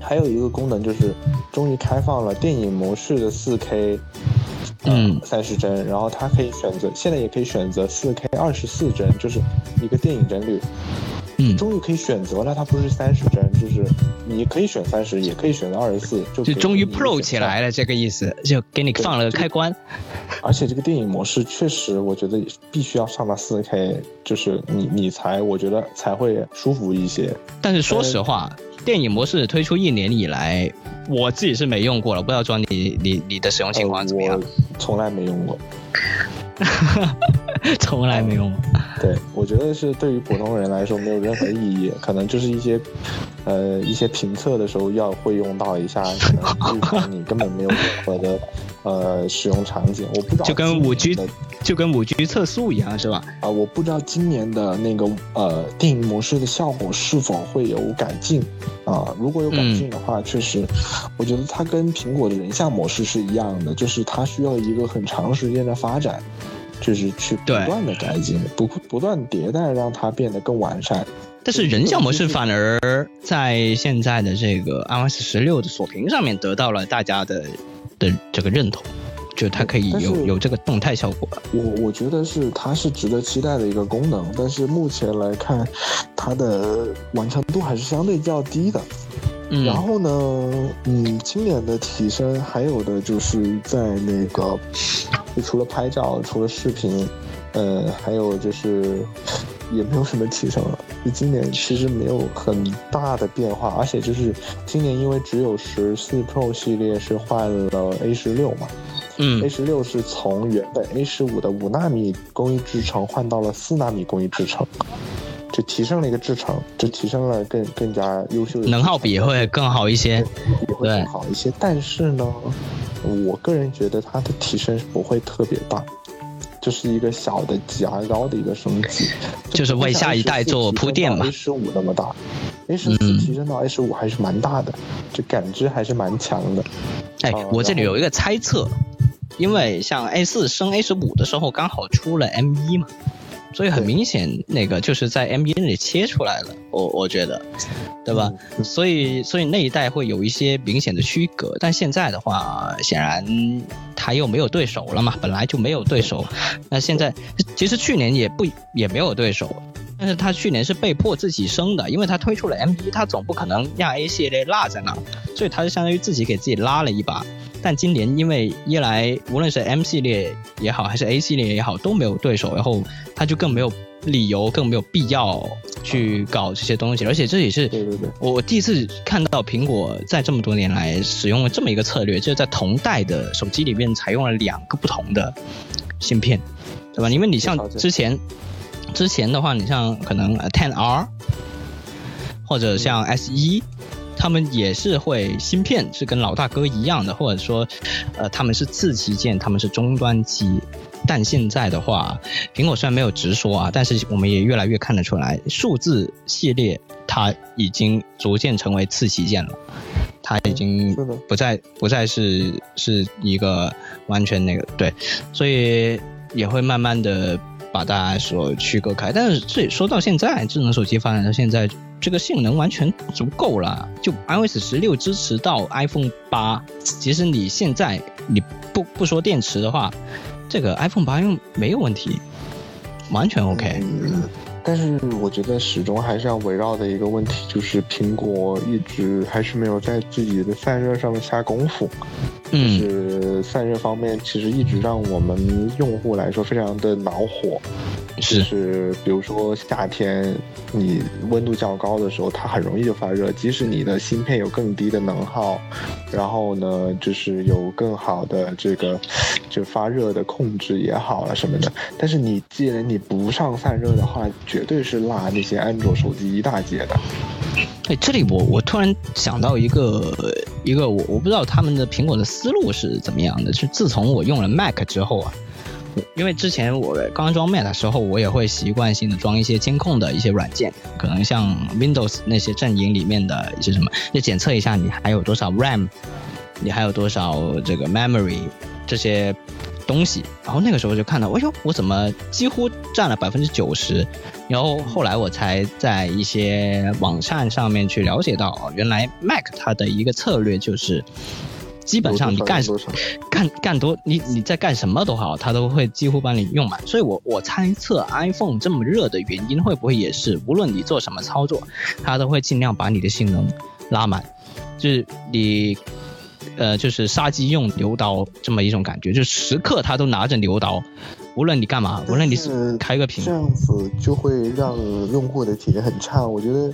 还有一个功能就是，终于开放了电影模式的四 K。嗯，三十帧，然后它可以选择，现在也可以选择四 K 二十四帧，就是一个电影帧率。嗯，终于可以选择了，它不是三十帧，就是你可以选三十，也可以选择二十四，就就终于 Pro 起来了，这个意思，就给你放了个开关。而且这个电影模式确实，我觉得必须要上到四 K，就是你你才我觉得才会舒服一些。但是说实话。电影模式推出一年以来，我自己是没用过了，不知道庄你你你的使用情况怎么样？从来没用过，*laughs* 从来没用过。对，我觉得是对于普通人来说没有任何意义，可能就是一些呃一些评测的时候要会用到一下，可能日常你根本没有任何的。呃，使用场景我不知道，就跟五 G 就跟五 G 测速一样，是吧？啊，我不知道今年的那个呃电影模式的效果是否会有改进啊？如果有改进的话，确实，我觉得它跟苹果的人像模式是一样的，就是它需要一个很长时间的发展，就是去不断的改进，不不断迭代，让它变得更完善。但是人像模式反而在现在的这个 iOS 十六的锁屏上面得到了大家的。的这个认同，就它可以有有这个动态效果。我我觉得是它是值得期待的一个功能，但是目前来看，它的完成度还是相对较低的。嗯，然后呢，嗯，今年的提升还有的就是在那个，就除了拍照，除了视频，呃，还有就是也没有什么提升了。就今年其实没有很大的变化，而且就是今年因为只有十四 Pro 系列是换了 A 十六嘛，嗯，A 十六是从原本 A 十五的五纳米工艺制成换到了四纳米工艺制成，就提升了一个制程，就提升了更更加优秀的能耗比会更好一些，也会更好一些。但是呢，我个人觉得它的提升不会特别大。就是一个小的挤牙膏的一个升级，就是为下一代做铺垫嘛。A 十五那么大，A 十四提升到 A 十五还是蛮大的，就感知还是蛮强的。哎，我这里有一个猜测，因为像 A 四升 A 十五的时候刚好出了 M 一嘛。所以很明显，那个就是在 M 一那里切出来了，我我觉得，对吧？所以所以那一代会有一些明显的区隔，但现在的话，显然他又没有对手了嘛，本来就没有对手。那现在其实去年也不也没有对手，但是他去年是被迫自己升的，因为他推出了 M 一，他总不可能让 A 系列落在那，所以他就相当于自己给自己拉了一把。但今年因为一来无论是 M 系列也好，还是 A 系列也好，都没有对手，然后他就更没有理由，更没有必要去搞这些东西。而且这也是我第一次看到苹果在这么多年来使用了这么一个策略，就是在同代的手机里面采用了两个不同的芯片，对吧？因为你像之前之前的话，你像可能 Ten R 或者像 S 一。他们也是会芯片是跟老大哥一样的，或者说，呃，他们是次旗舰，他们是终端机。但现在的话，苹果虽然没有直说啊，但是我们也越来越看得出来，数字系列它已经逐渐成为次旗舰了，它已经不再不再是是一个完全那个对，所以也会慢慢的把大家所区隔开。但是这说到现在，智能手机发展到现在，这个性能完全足够了。就 iOS 十六支持到 iPhone 八，其实你现在你不不说电池的话，这个 iPhone 八用没有问题，完全 OK。但是我觉得始终还是要围绕的一个问题，就是苹果一直还是没有在自己的散热上面下功夫。嗯，就是散热方面，其实一直让我们用户来说非常的恼火。就是比如说夏天你温度较高的时候，它很容易就发热，即使你的芯片有更低的能耗，然后呢，就是有更好的这个就发热的控制也好了什么的。但是你既然你不上散热的话，绝对是落那些安卓手机一大截的。哎，这里我我突然想到一个一个我我不知道他们的苹果的思路是怎么样的，就自从我用了 Mac 之后啊。因为之前我刚装 Mac 的时候，我也会习惯性的装一些监控的一些软件，可能像 Windows 那些阵营里面的一些什么，就检测一下你还有多少 RAM，你还有多少这个 Memory 这些东西。然后那个时候就看到，哎呦，我怎么几乎占了百分之九十？然后后来我才在一些网站上面去了解到，原来 Mac 它的一个策略就是。基本上你干干干多，你你在干什么都好，它都会几乎帮你用满。所以我我猜测 iPhone 这么热的原因，会不会也是无论你做什么操作，它都会尽量把你的性能拉满，就是你呃就是杀鸡用牛刀这么一种感觉，就时刻它都拿着牛刀。无论你干嘛，无论你是开个屏，这样子就会让用户的体验很差。我觉得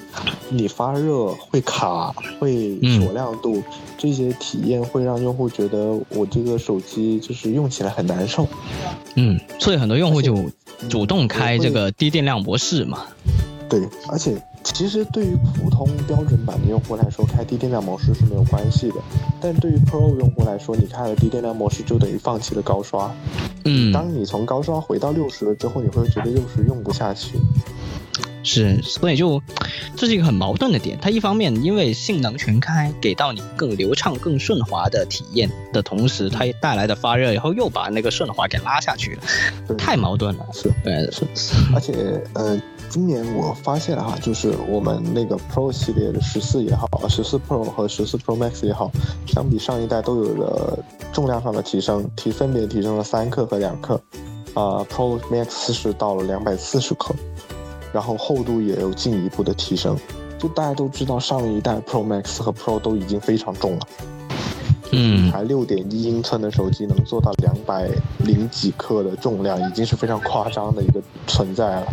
你发热会卡，会锁亮度，这些体验会让用户觉得我这个手机就是用起来很难受。嗯，所以很多用户就主动开这个低电量模式嘛。对，而且。其实对于普通标准版的用户来说，开低电量模式是没有关系的。但对于 Pro 用户来说，你开了低电量模式就等于放弃了高刷。嗯，当你从高刷回到六十了之后，你会觉得六十用不下去。是，所以就这是一个很矛盾的点。它一方面因为性能全开，给到你更流畅、更顺滑的体验的同时，它带来的发热然后又把那个顺滑给拉下去了，太矛盾了。是，对，是。而且，呃，今年我发现哈，就是我们那个 Pro 系列的十四也好，十四 Pro 和十四 Pro Max 也好，相比上一代都有了重量上的提升，提分别提升了三克和两克。啊，Pro Max 是到了两百四十克。然后厚度也有进一步的提升，就大家都知道上一代 Pro Max 和 Pro 都已经非常重了，嗯，才六点一英寸的手机能做到两百零几克的重量，已经是非常夸张的一个存在了。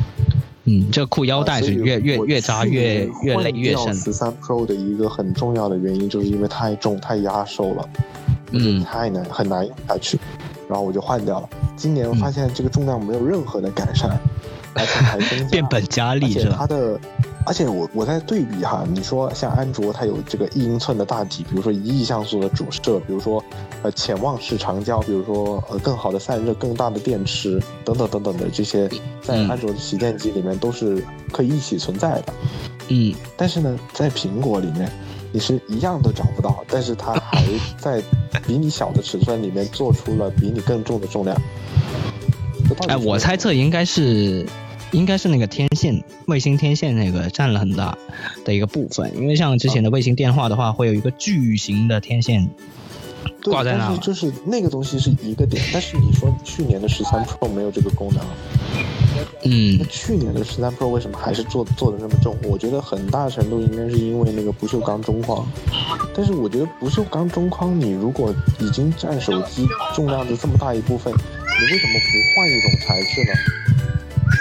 嗯，这裤腰带是越越越扎越越勒越深。十三 Pro 的一个很重要的原因就是因为太重太压手了，嗯，太难很难用下去，然后我就换掉了。今年我发现这个重量没有任何的改善。而且还增加，变本加厉是它的，而且我我在对比哈，你说像安卓，它有这个一英寸的大底，比如说一亿像素的主摄，比如说呃潜望式长焦，比如说呃更好的散热、更大的电池等等等等的这些，在安卓的旗舰机里面都是可以一起存在的。嗯，但是呢，在苹果里面，你是一样都找不到，但是它还 *laughs* 在比你小的尺寸里面做出了比你更重的重量。哎，我猜测应该是。应该是那个天线卫星天线那个占了很大的一个部分，因为像之前的卫星电话的话，会有一个巨型的天线挂在那。但是就是那个东西是一个点，但是你说去年的十三 Pro 没有这个功能，嗯，那去年的十三 Pro 为什么还是做做的那么重？我觉得很大程度应该是因为那个不锈钢中框。但是我觉得不锈钢中框，你如果已经占手机重量的这么大一部分，你为什么不换一种材质呢？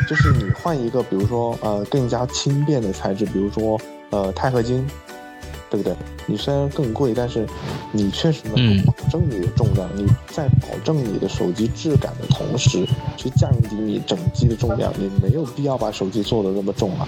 就是你换一个，比如说呃更加轻便的材质，比如说呃钛合金，对不对？你虽然更贵，但是你确实能够保证你的重量，你在保证你的手机质感的同时，去降低你整机的重量，你没有必要把手机做的那么重啊。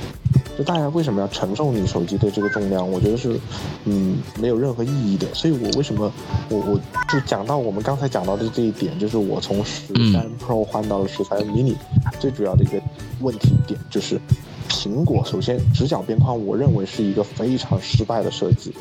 就大家为什么要承受你手机的这个重量？我觉得是，嗯，没有任何意义的。所以我为什么我我就讲到我们刚才讲到的这一点，就是我从十三 Pro 换到了十三 mini，最主要的一个问题点就是，苹果首先直角边框，我认为是一个非常失败的设计，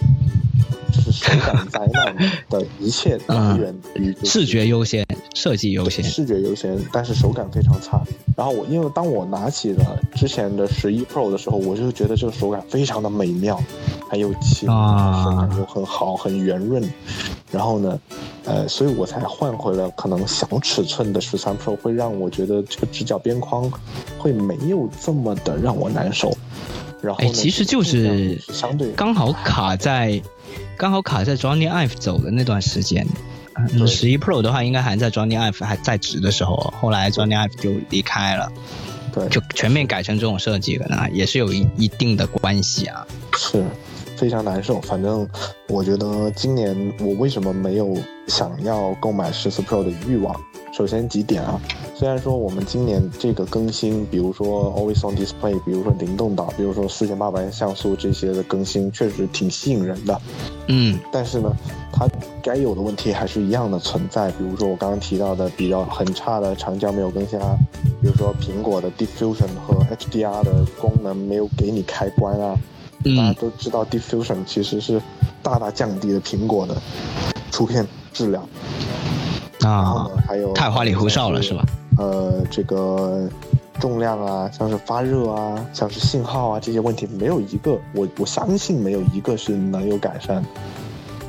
就是手感灾难 *laughs* 的一切来源于视觉优先，设计优先，视觉优先，但是手感非常差。然后我因为当我拿起了之前的十一 Pro 的时候，我就觉得这个手感非常的美妙，很有气，手感又很好，很圆润。然后呢，呃，所以我才换回了可能小尺寸的十三 Pro，会让我觉得这个直角边框会没有这么的让我难受。然后，哎，其实就是相对刚好卡在刚好卡在 Johnny Ive 走的那段时间。嗯，十一 Pro 的话，应该还在 Johnny Ive 还在职的时候，后来 Johnny Ive 就离开了，对，就全面改成这种设计了呢，也是有一一定的关系啊。是，非常难受。反正我觉得今年我为什么没有想要购买十四 Pro 的欲望？首先几点啊，虽然说我们今年这个更新，比如说 Always On Display，比如说灵动岛，比如说四千八百万像素这些的更新，确实挺吸引人的。嗯，但是呢，它该有的问题还是一样的存在。比如说我刚刚提到的比较很差的长焦没有更新啊，比如说苹果的 Diffusion 和 HDR 的功能没有给你开关啊。大家都知道 Diffusion 其实是大大降低了苹果的出片质量。啊，还有太花里胡哨了是吧？呃，这个重量啊，像是发热啊，像是信号啊，这些问题没有一个，我我相信没有一个是能有改善。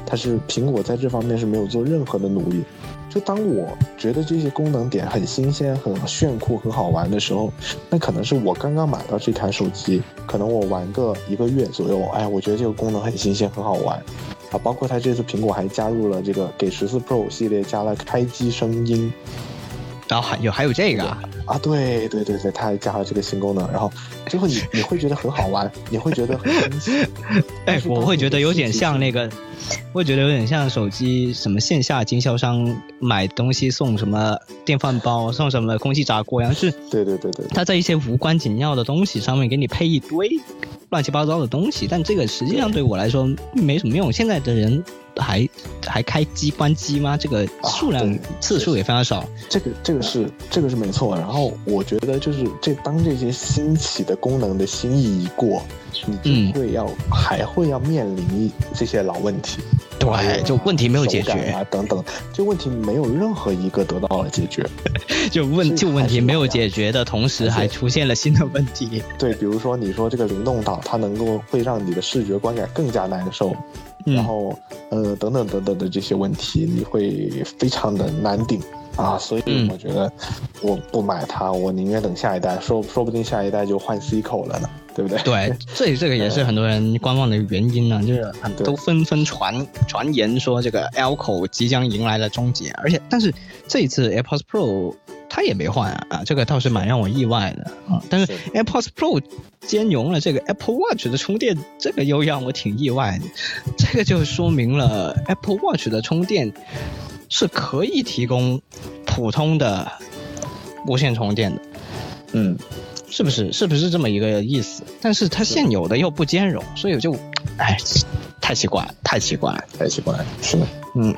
它是苹果在这方面是没有做任何的努力。就当我觉得这些功能点很新鲜、很炫酷、很好玩的时候，那可能是我刚刚买到这台手机，可能我玩个一个月左右，哎，我觉得这个功能很新鲜、很好玩。啊，包括它这次苹果还加入了这个给十四 Pro 系列加了开机声音，然后还有还有这个啊，对对对对，它还加了这个新功能，然后最后你 *laughs* 你会觉得很好玩，你会觉得很新奇，*laughs* 哎，我会觉得有点像那个，会觉得有点像手机什么线下经销商买东西送什么电饭煲，送什么空气炸锅一样，是，对对对对，他在一些无关紧要的东西上面给你配一堆。乱七八糟的东西，但这个实际上对我来说没什么用。现在的人还还开机关机吗？这个数量次数也非常少。这个这个是这个是没错。然后我觉得就是这当这些新起的功能的新意一过，你就会要还会要面临这些老问题。对，就问题没有解决啊，等等，就问题没有任何一个得到了解决，*laughs* 就问就问题没有解决的同时，还出现了新的问题。对，比如说你说这个灵动岛，它能够会让你的视觉观感更加难受，然后呃等等等等的这些问题，你会非常的难顶。啊，所以我觉得我不买它，我宁愿等下一代，说说不定下一代就换 C 口了呢，对不对？对，这这个也是很多人观望的原因呢，就是都纷纷传传言说这个 L 口即将迎来了终结，而且但是这一次 AirPods Pro 它也没换啊，这个倒是蛮让我意外的啊。但是 AirPods Pro 兼容了这个 Apple Watch 的充电，这个又让我挺意外的，这个就说明了 Apple Watch 的充电。是可以提供普通的无线充电的，嗯，是不是？是不是这么一个意思？但是它现有的又不兼容，所以就，哎，太奇怪，太奇怪，太奇怪，是的，嗯。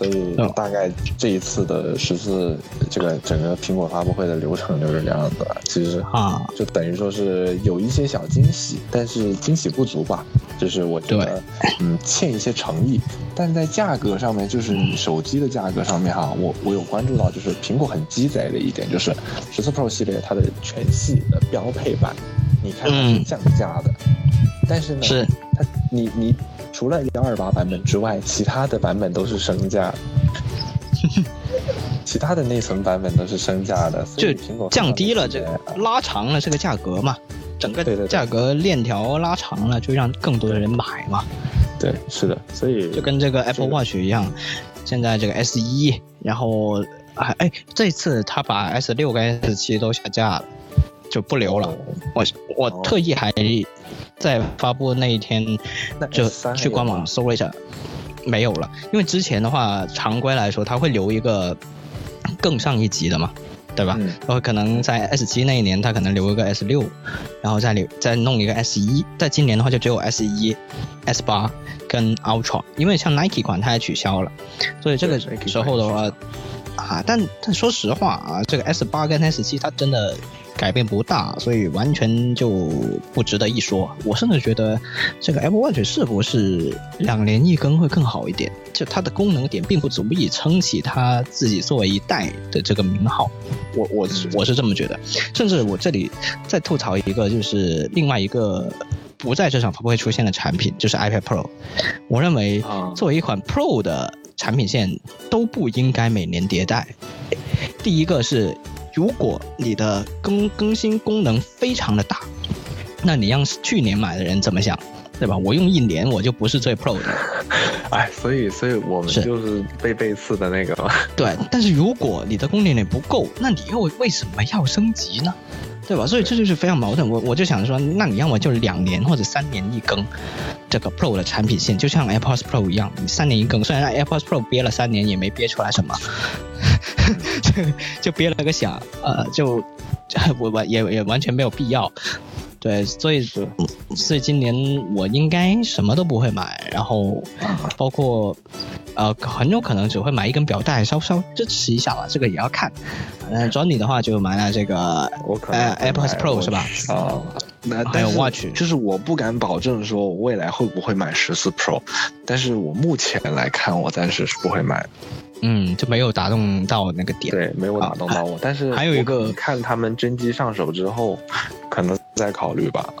所以大概这一次的十四这个整个苹果发布会的流程就是这样子，其实啊，就等于说是有一些小惊喜，但是惊喜不足吧，就是我觉得嗯欠一些诚意。但在价格上面，就是你手机的价格上面哈，我我有关注到，就是苹果很鸡贼的一点，就是十四 Pro 系列它的全系的标配版，你看它是降价的，但是呢，是它你你。除了幺二八版本之外，其他的版本都是升价，其他的内存版本都是升价的，就苹果降低了这个拉长了这个价格嘛，整个价格链条拉长了，就让更多的人买嘛。对，是的，所以就跟这个 Apple Watch 一样，现在这个 S 一，然后哎哎，这次他把 S 六跟 S 七都下架了，就不留了。我我特意还。在发布那一天，就去官网搜了一下，没有了。因为之前的话，常规来说，它会留一个更上一级的嘛，对吧？然后可能在 S 七那一年，它可能留一个 S 六，然后再留再弄一个 S 一。在今年的话，就只有 S 一、S 八跟 Ultra。因为像 Nike 款它也取消了，所以这个时候的话，啊，但但说实话啊，这个 S 八跟 S 七它真的。改变不大，所以完全就不值得一说。我甚至觉得这个 Apple Watch 是不是两年一更会更好一点？就它的功能点并不足以撑起它自己作为一代的这个名号。我我我是这么觉得。甚至我这里再吐槽一个，就是另外一个不在这场发布会出现的产品，就是 iPad Pro。我认为作为一款 Pro 的产品线，都不应该每年迭代。第一个是。如果你的更更新功能非常的大，那你让去年买的人怎么想，对吧？我用一年我就不是最 pro 的，*laughs* 哎，所以所以我们就是被背刺的那个。*laughs* 对，但是如果你的功能点不够，那你又为什么要升级呢？对吧？所以这就是非常矛盾。我我就想说，那你要么就两年或者三年一更这个 Pro 的产品线，就像 AirPods Pro 一样，你三年一更。虽然 AirPods Pro 憋了三年也没憋出来什么，*laughs* 就就憋了个响，呃，就 *laughs* 我完也也完全没有必要。对，所以所以今年我应该什么都不会买，然后包括。呃，很有可能只会买一根表带，稍稍支持一下吧，这个也要看。嗯，Johnny 的话就买了这个，呃，AirPods Pro 是吧？啊，那还有 Watch，就是我不敢保证说未来会不会买十四 Pro，但是我目前来看，我暂时是不会买。嗯，就没有打动到那个点。对，没有打动到我。但是还有一个，看他们真机上手之后，可能再考虑吧。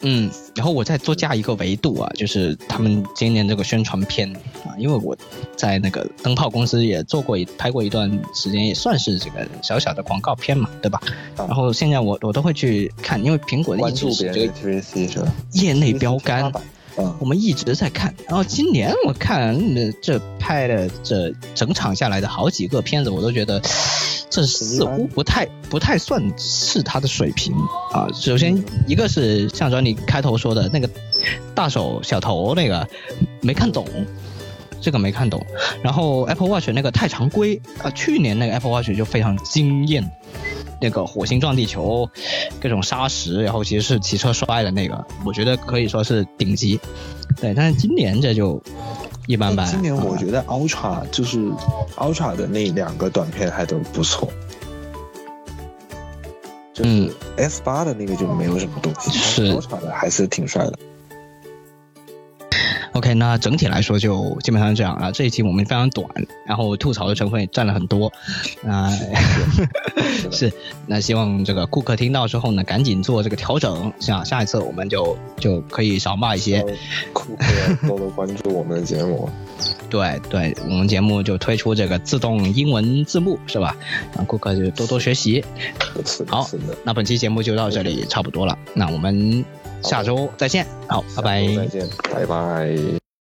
嗯，然后我再多加一个维度啊，就是他们今年这个宣传片啊，因为我在那个灯泡公司也做过一拍过一段时间，也算是这个小小的广告片嘛，对吧？然后现在我我都会去看，因为苹果一直是这个业内标杆。我们一直在看，然后今年我看这拍的这整场下来的好几个片子，我都觉得 *sighs* 这似乎不太不太算是他的水平啊。首先一个是像说你开头说的那个大手小头那个没看懂，这个没看懂。然后 Apple Watch 那个太常规啊，去年那个 Apple Watch 就非常惊艳。那个火星撞地球，各种沙石，然后其实是骑车摔的那个，我觉得可以说是顶级。对，但是今年这就一般般。今年我觉得 Ultra 就是 Ultra 的那两个短片还都不错，就是 S 八的那个就没有什么东西，是 Ultra 的还是挺帅的。OK，那整体来说就基本上这样啊。这一期我们非常短，然后吐槽的成分也占了很多。啊，*laughs* 是。那希望这个顾客听到之后呢，赶紧做这个调整，像下一次我们就就可以少骂一些。顾客多多关注我们的节目。*laughs* 对对，我们节目就推出这个自动英文字幕，是吧？让顾客就多多学习。好，那本期节目就到这里差不多了。那我们。下周再见，好，拜拜。再见，拜拜。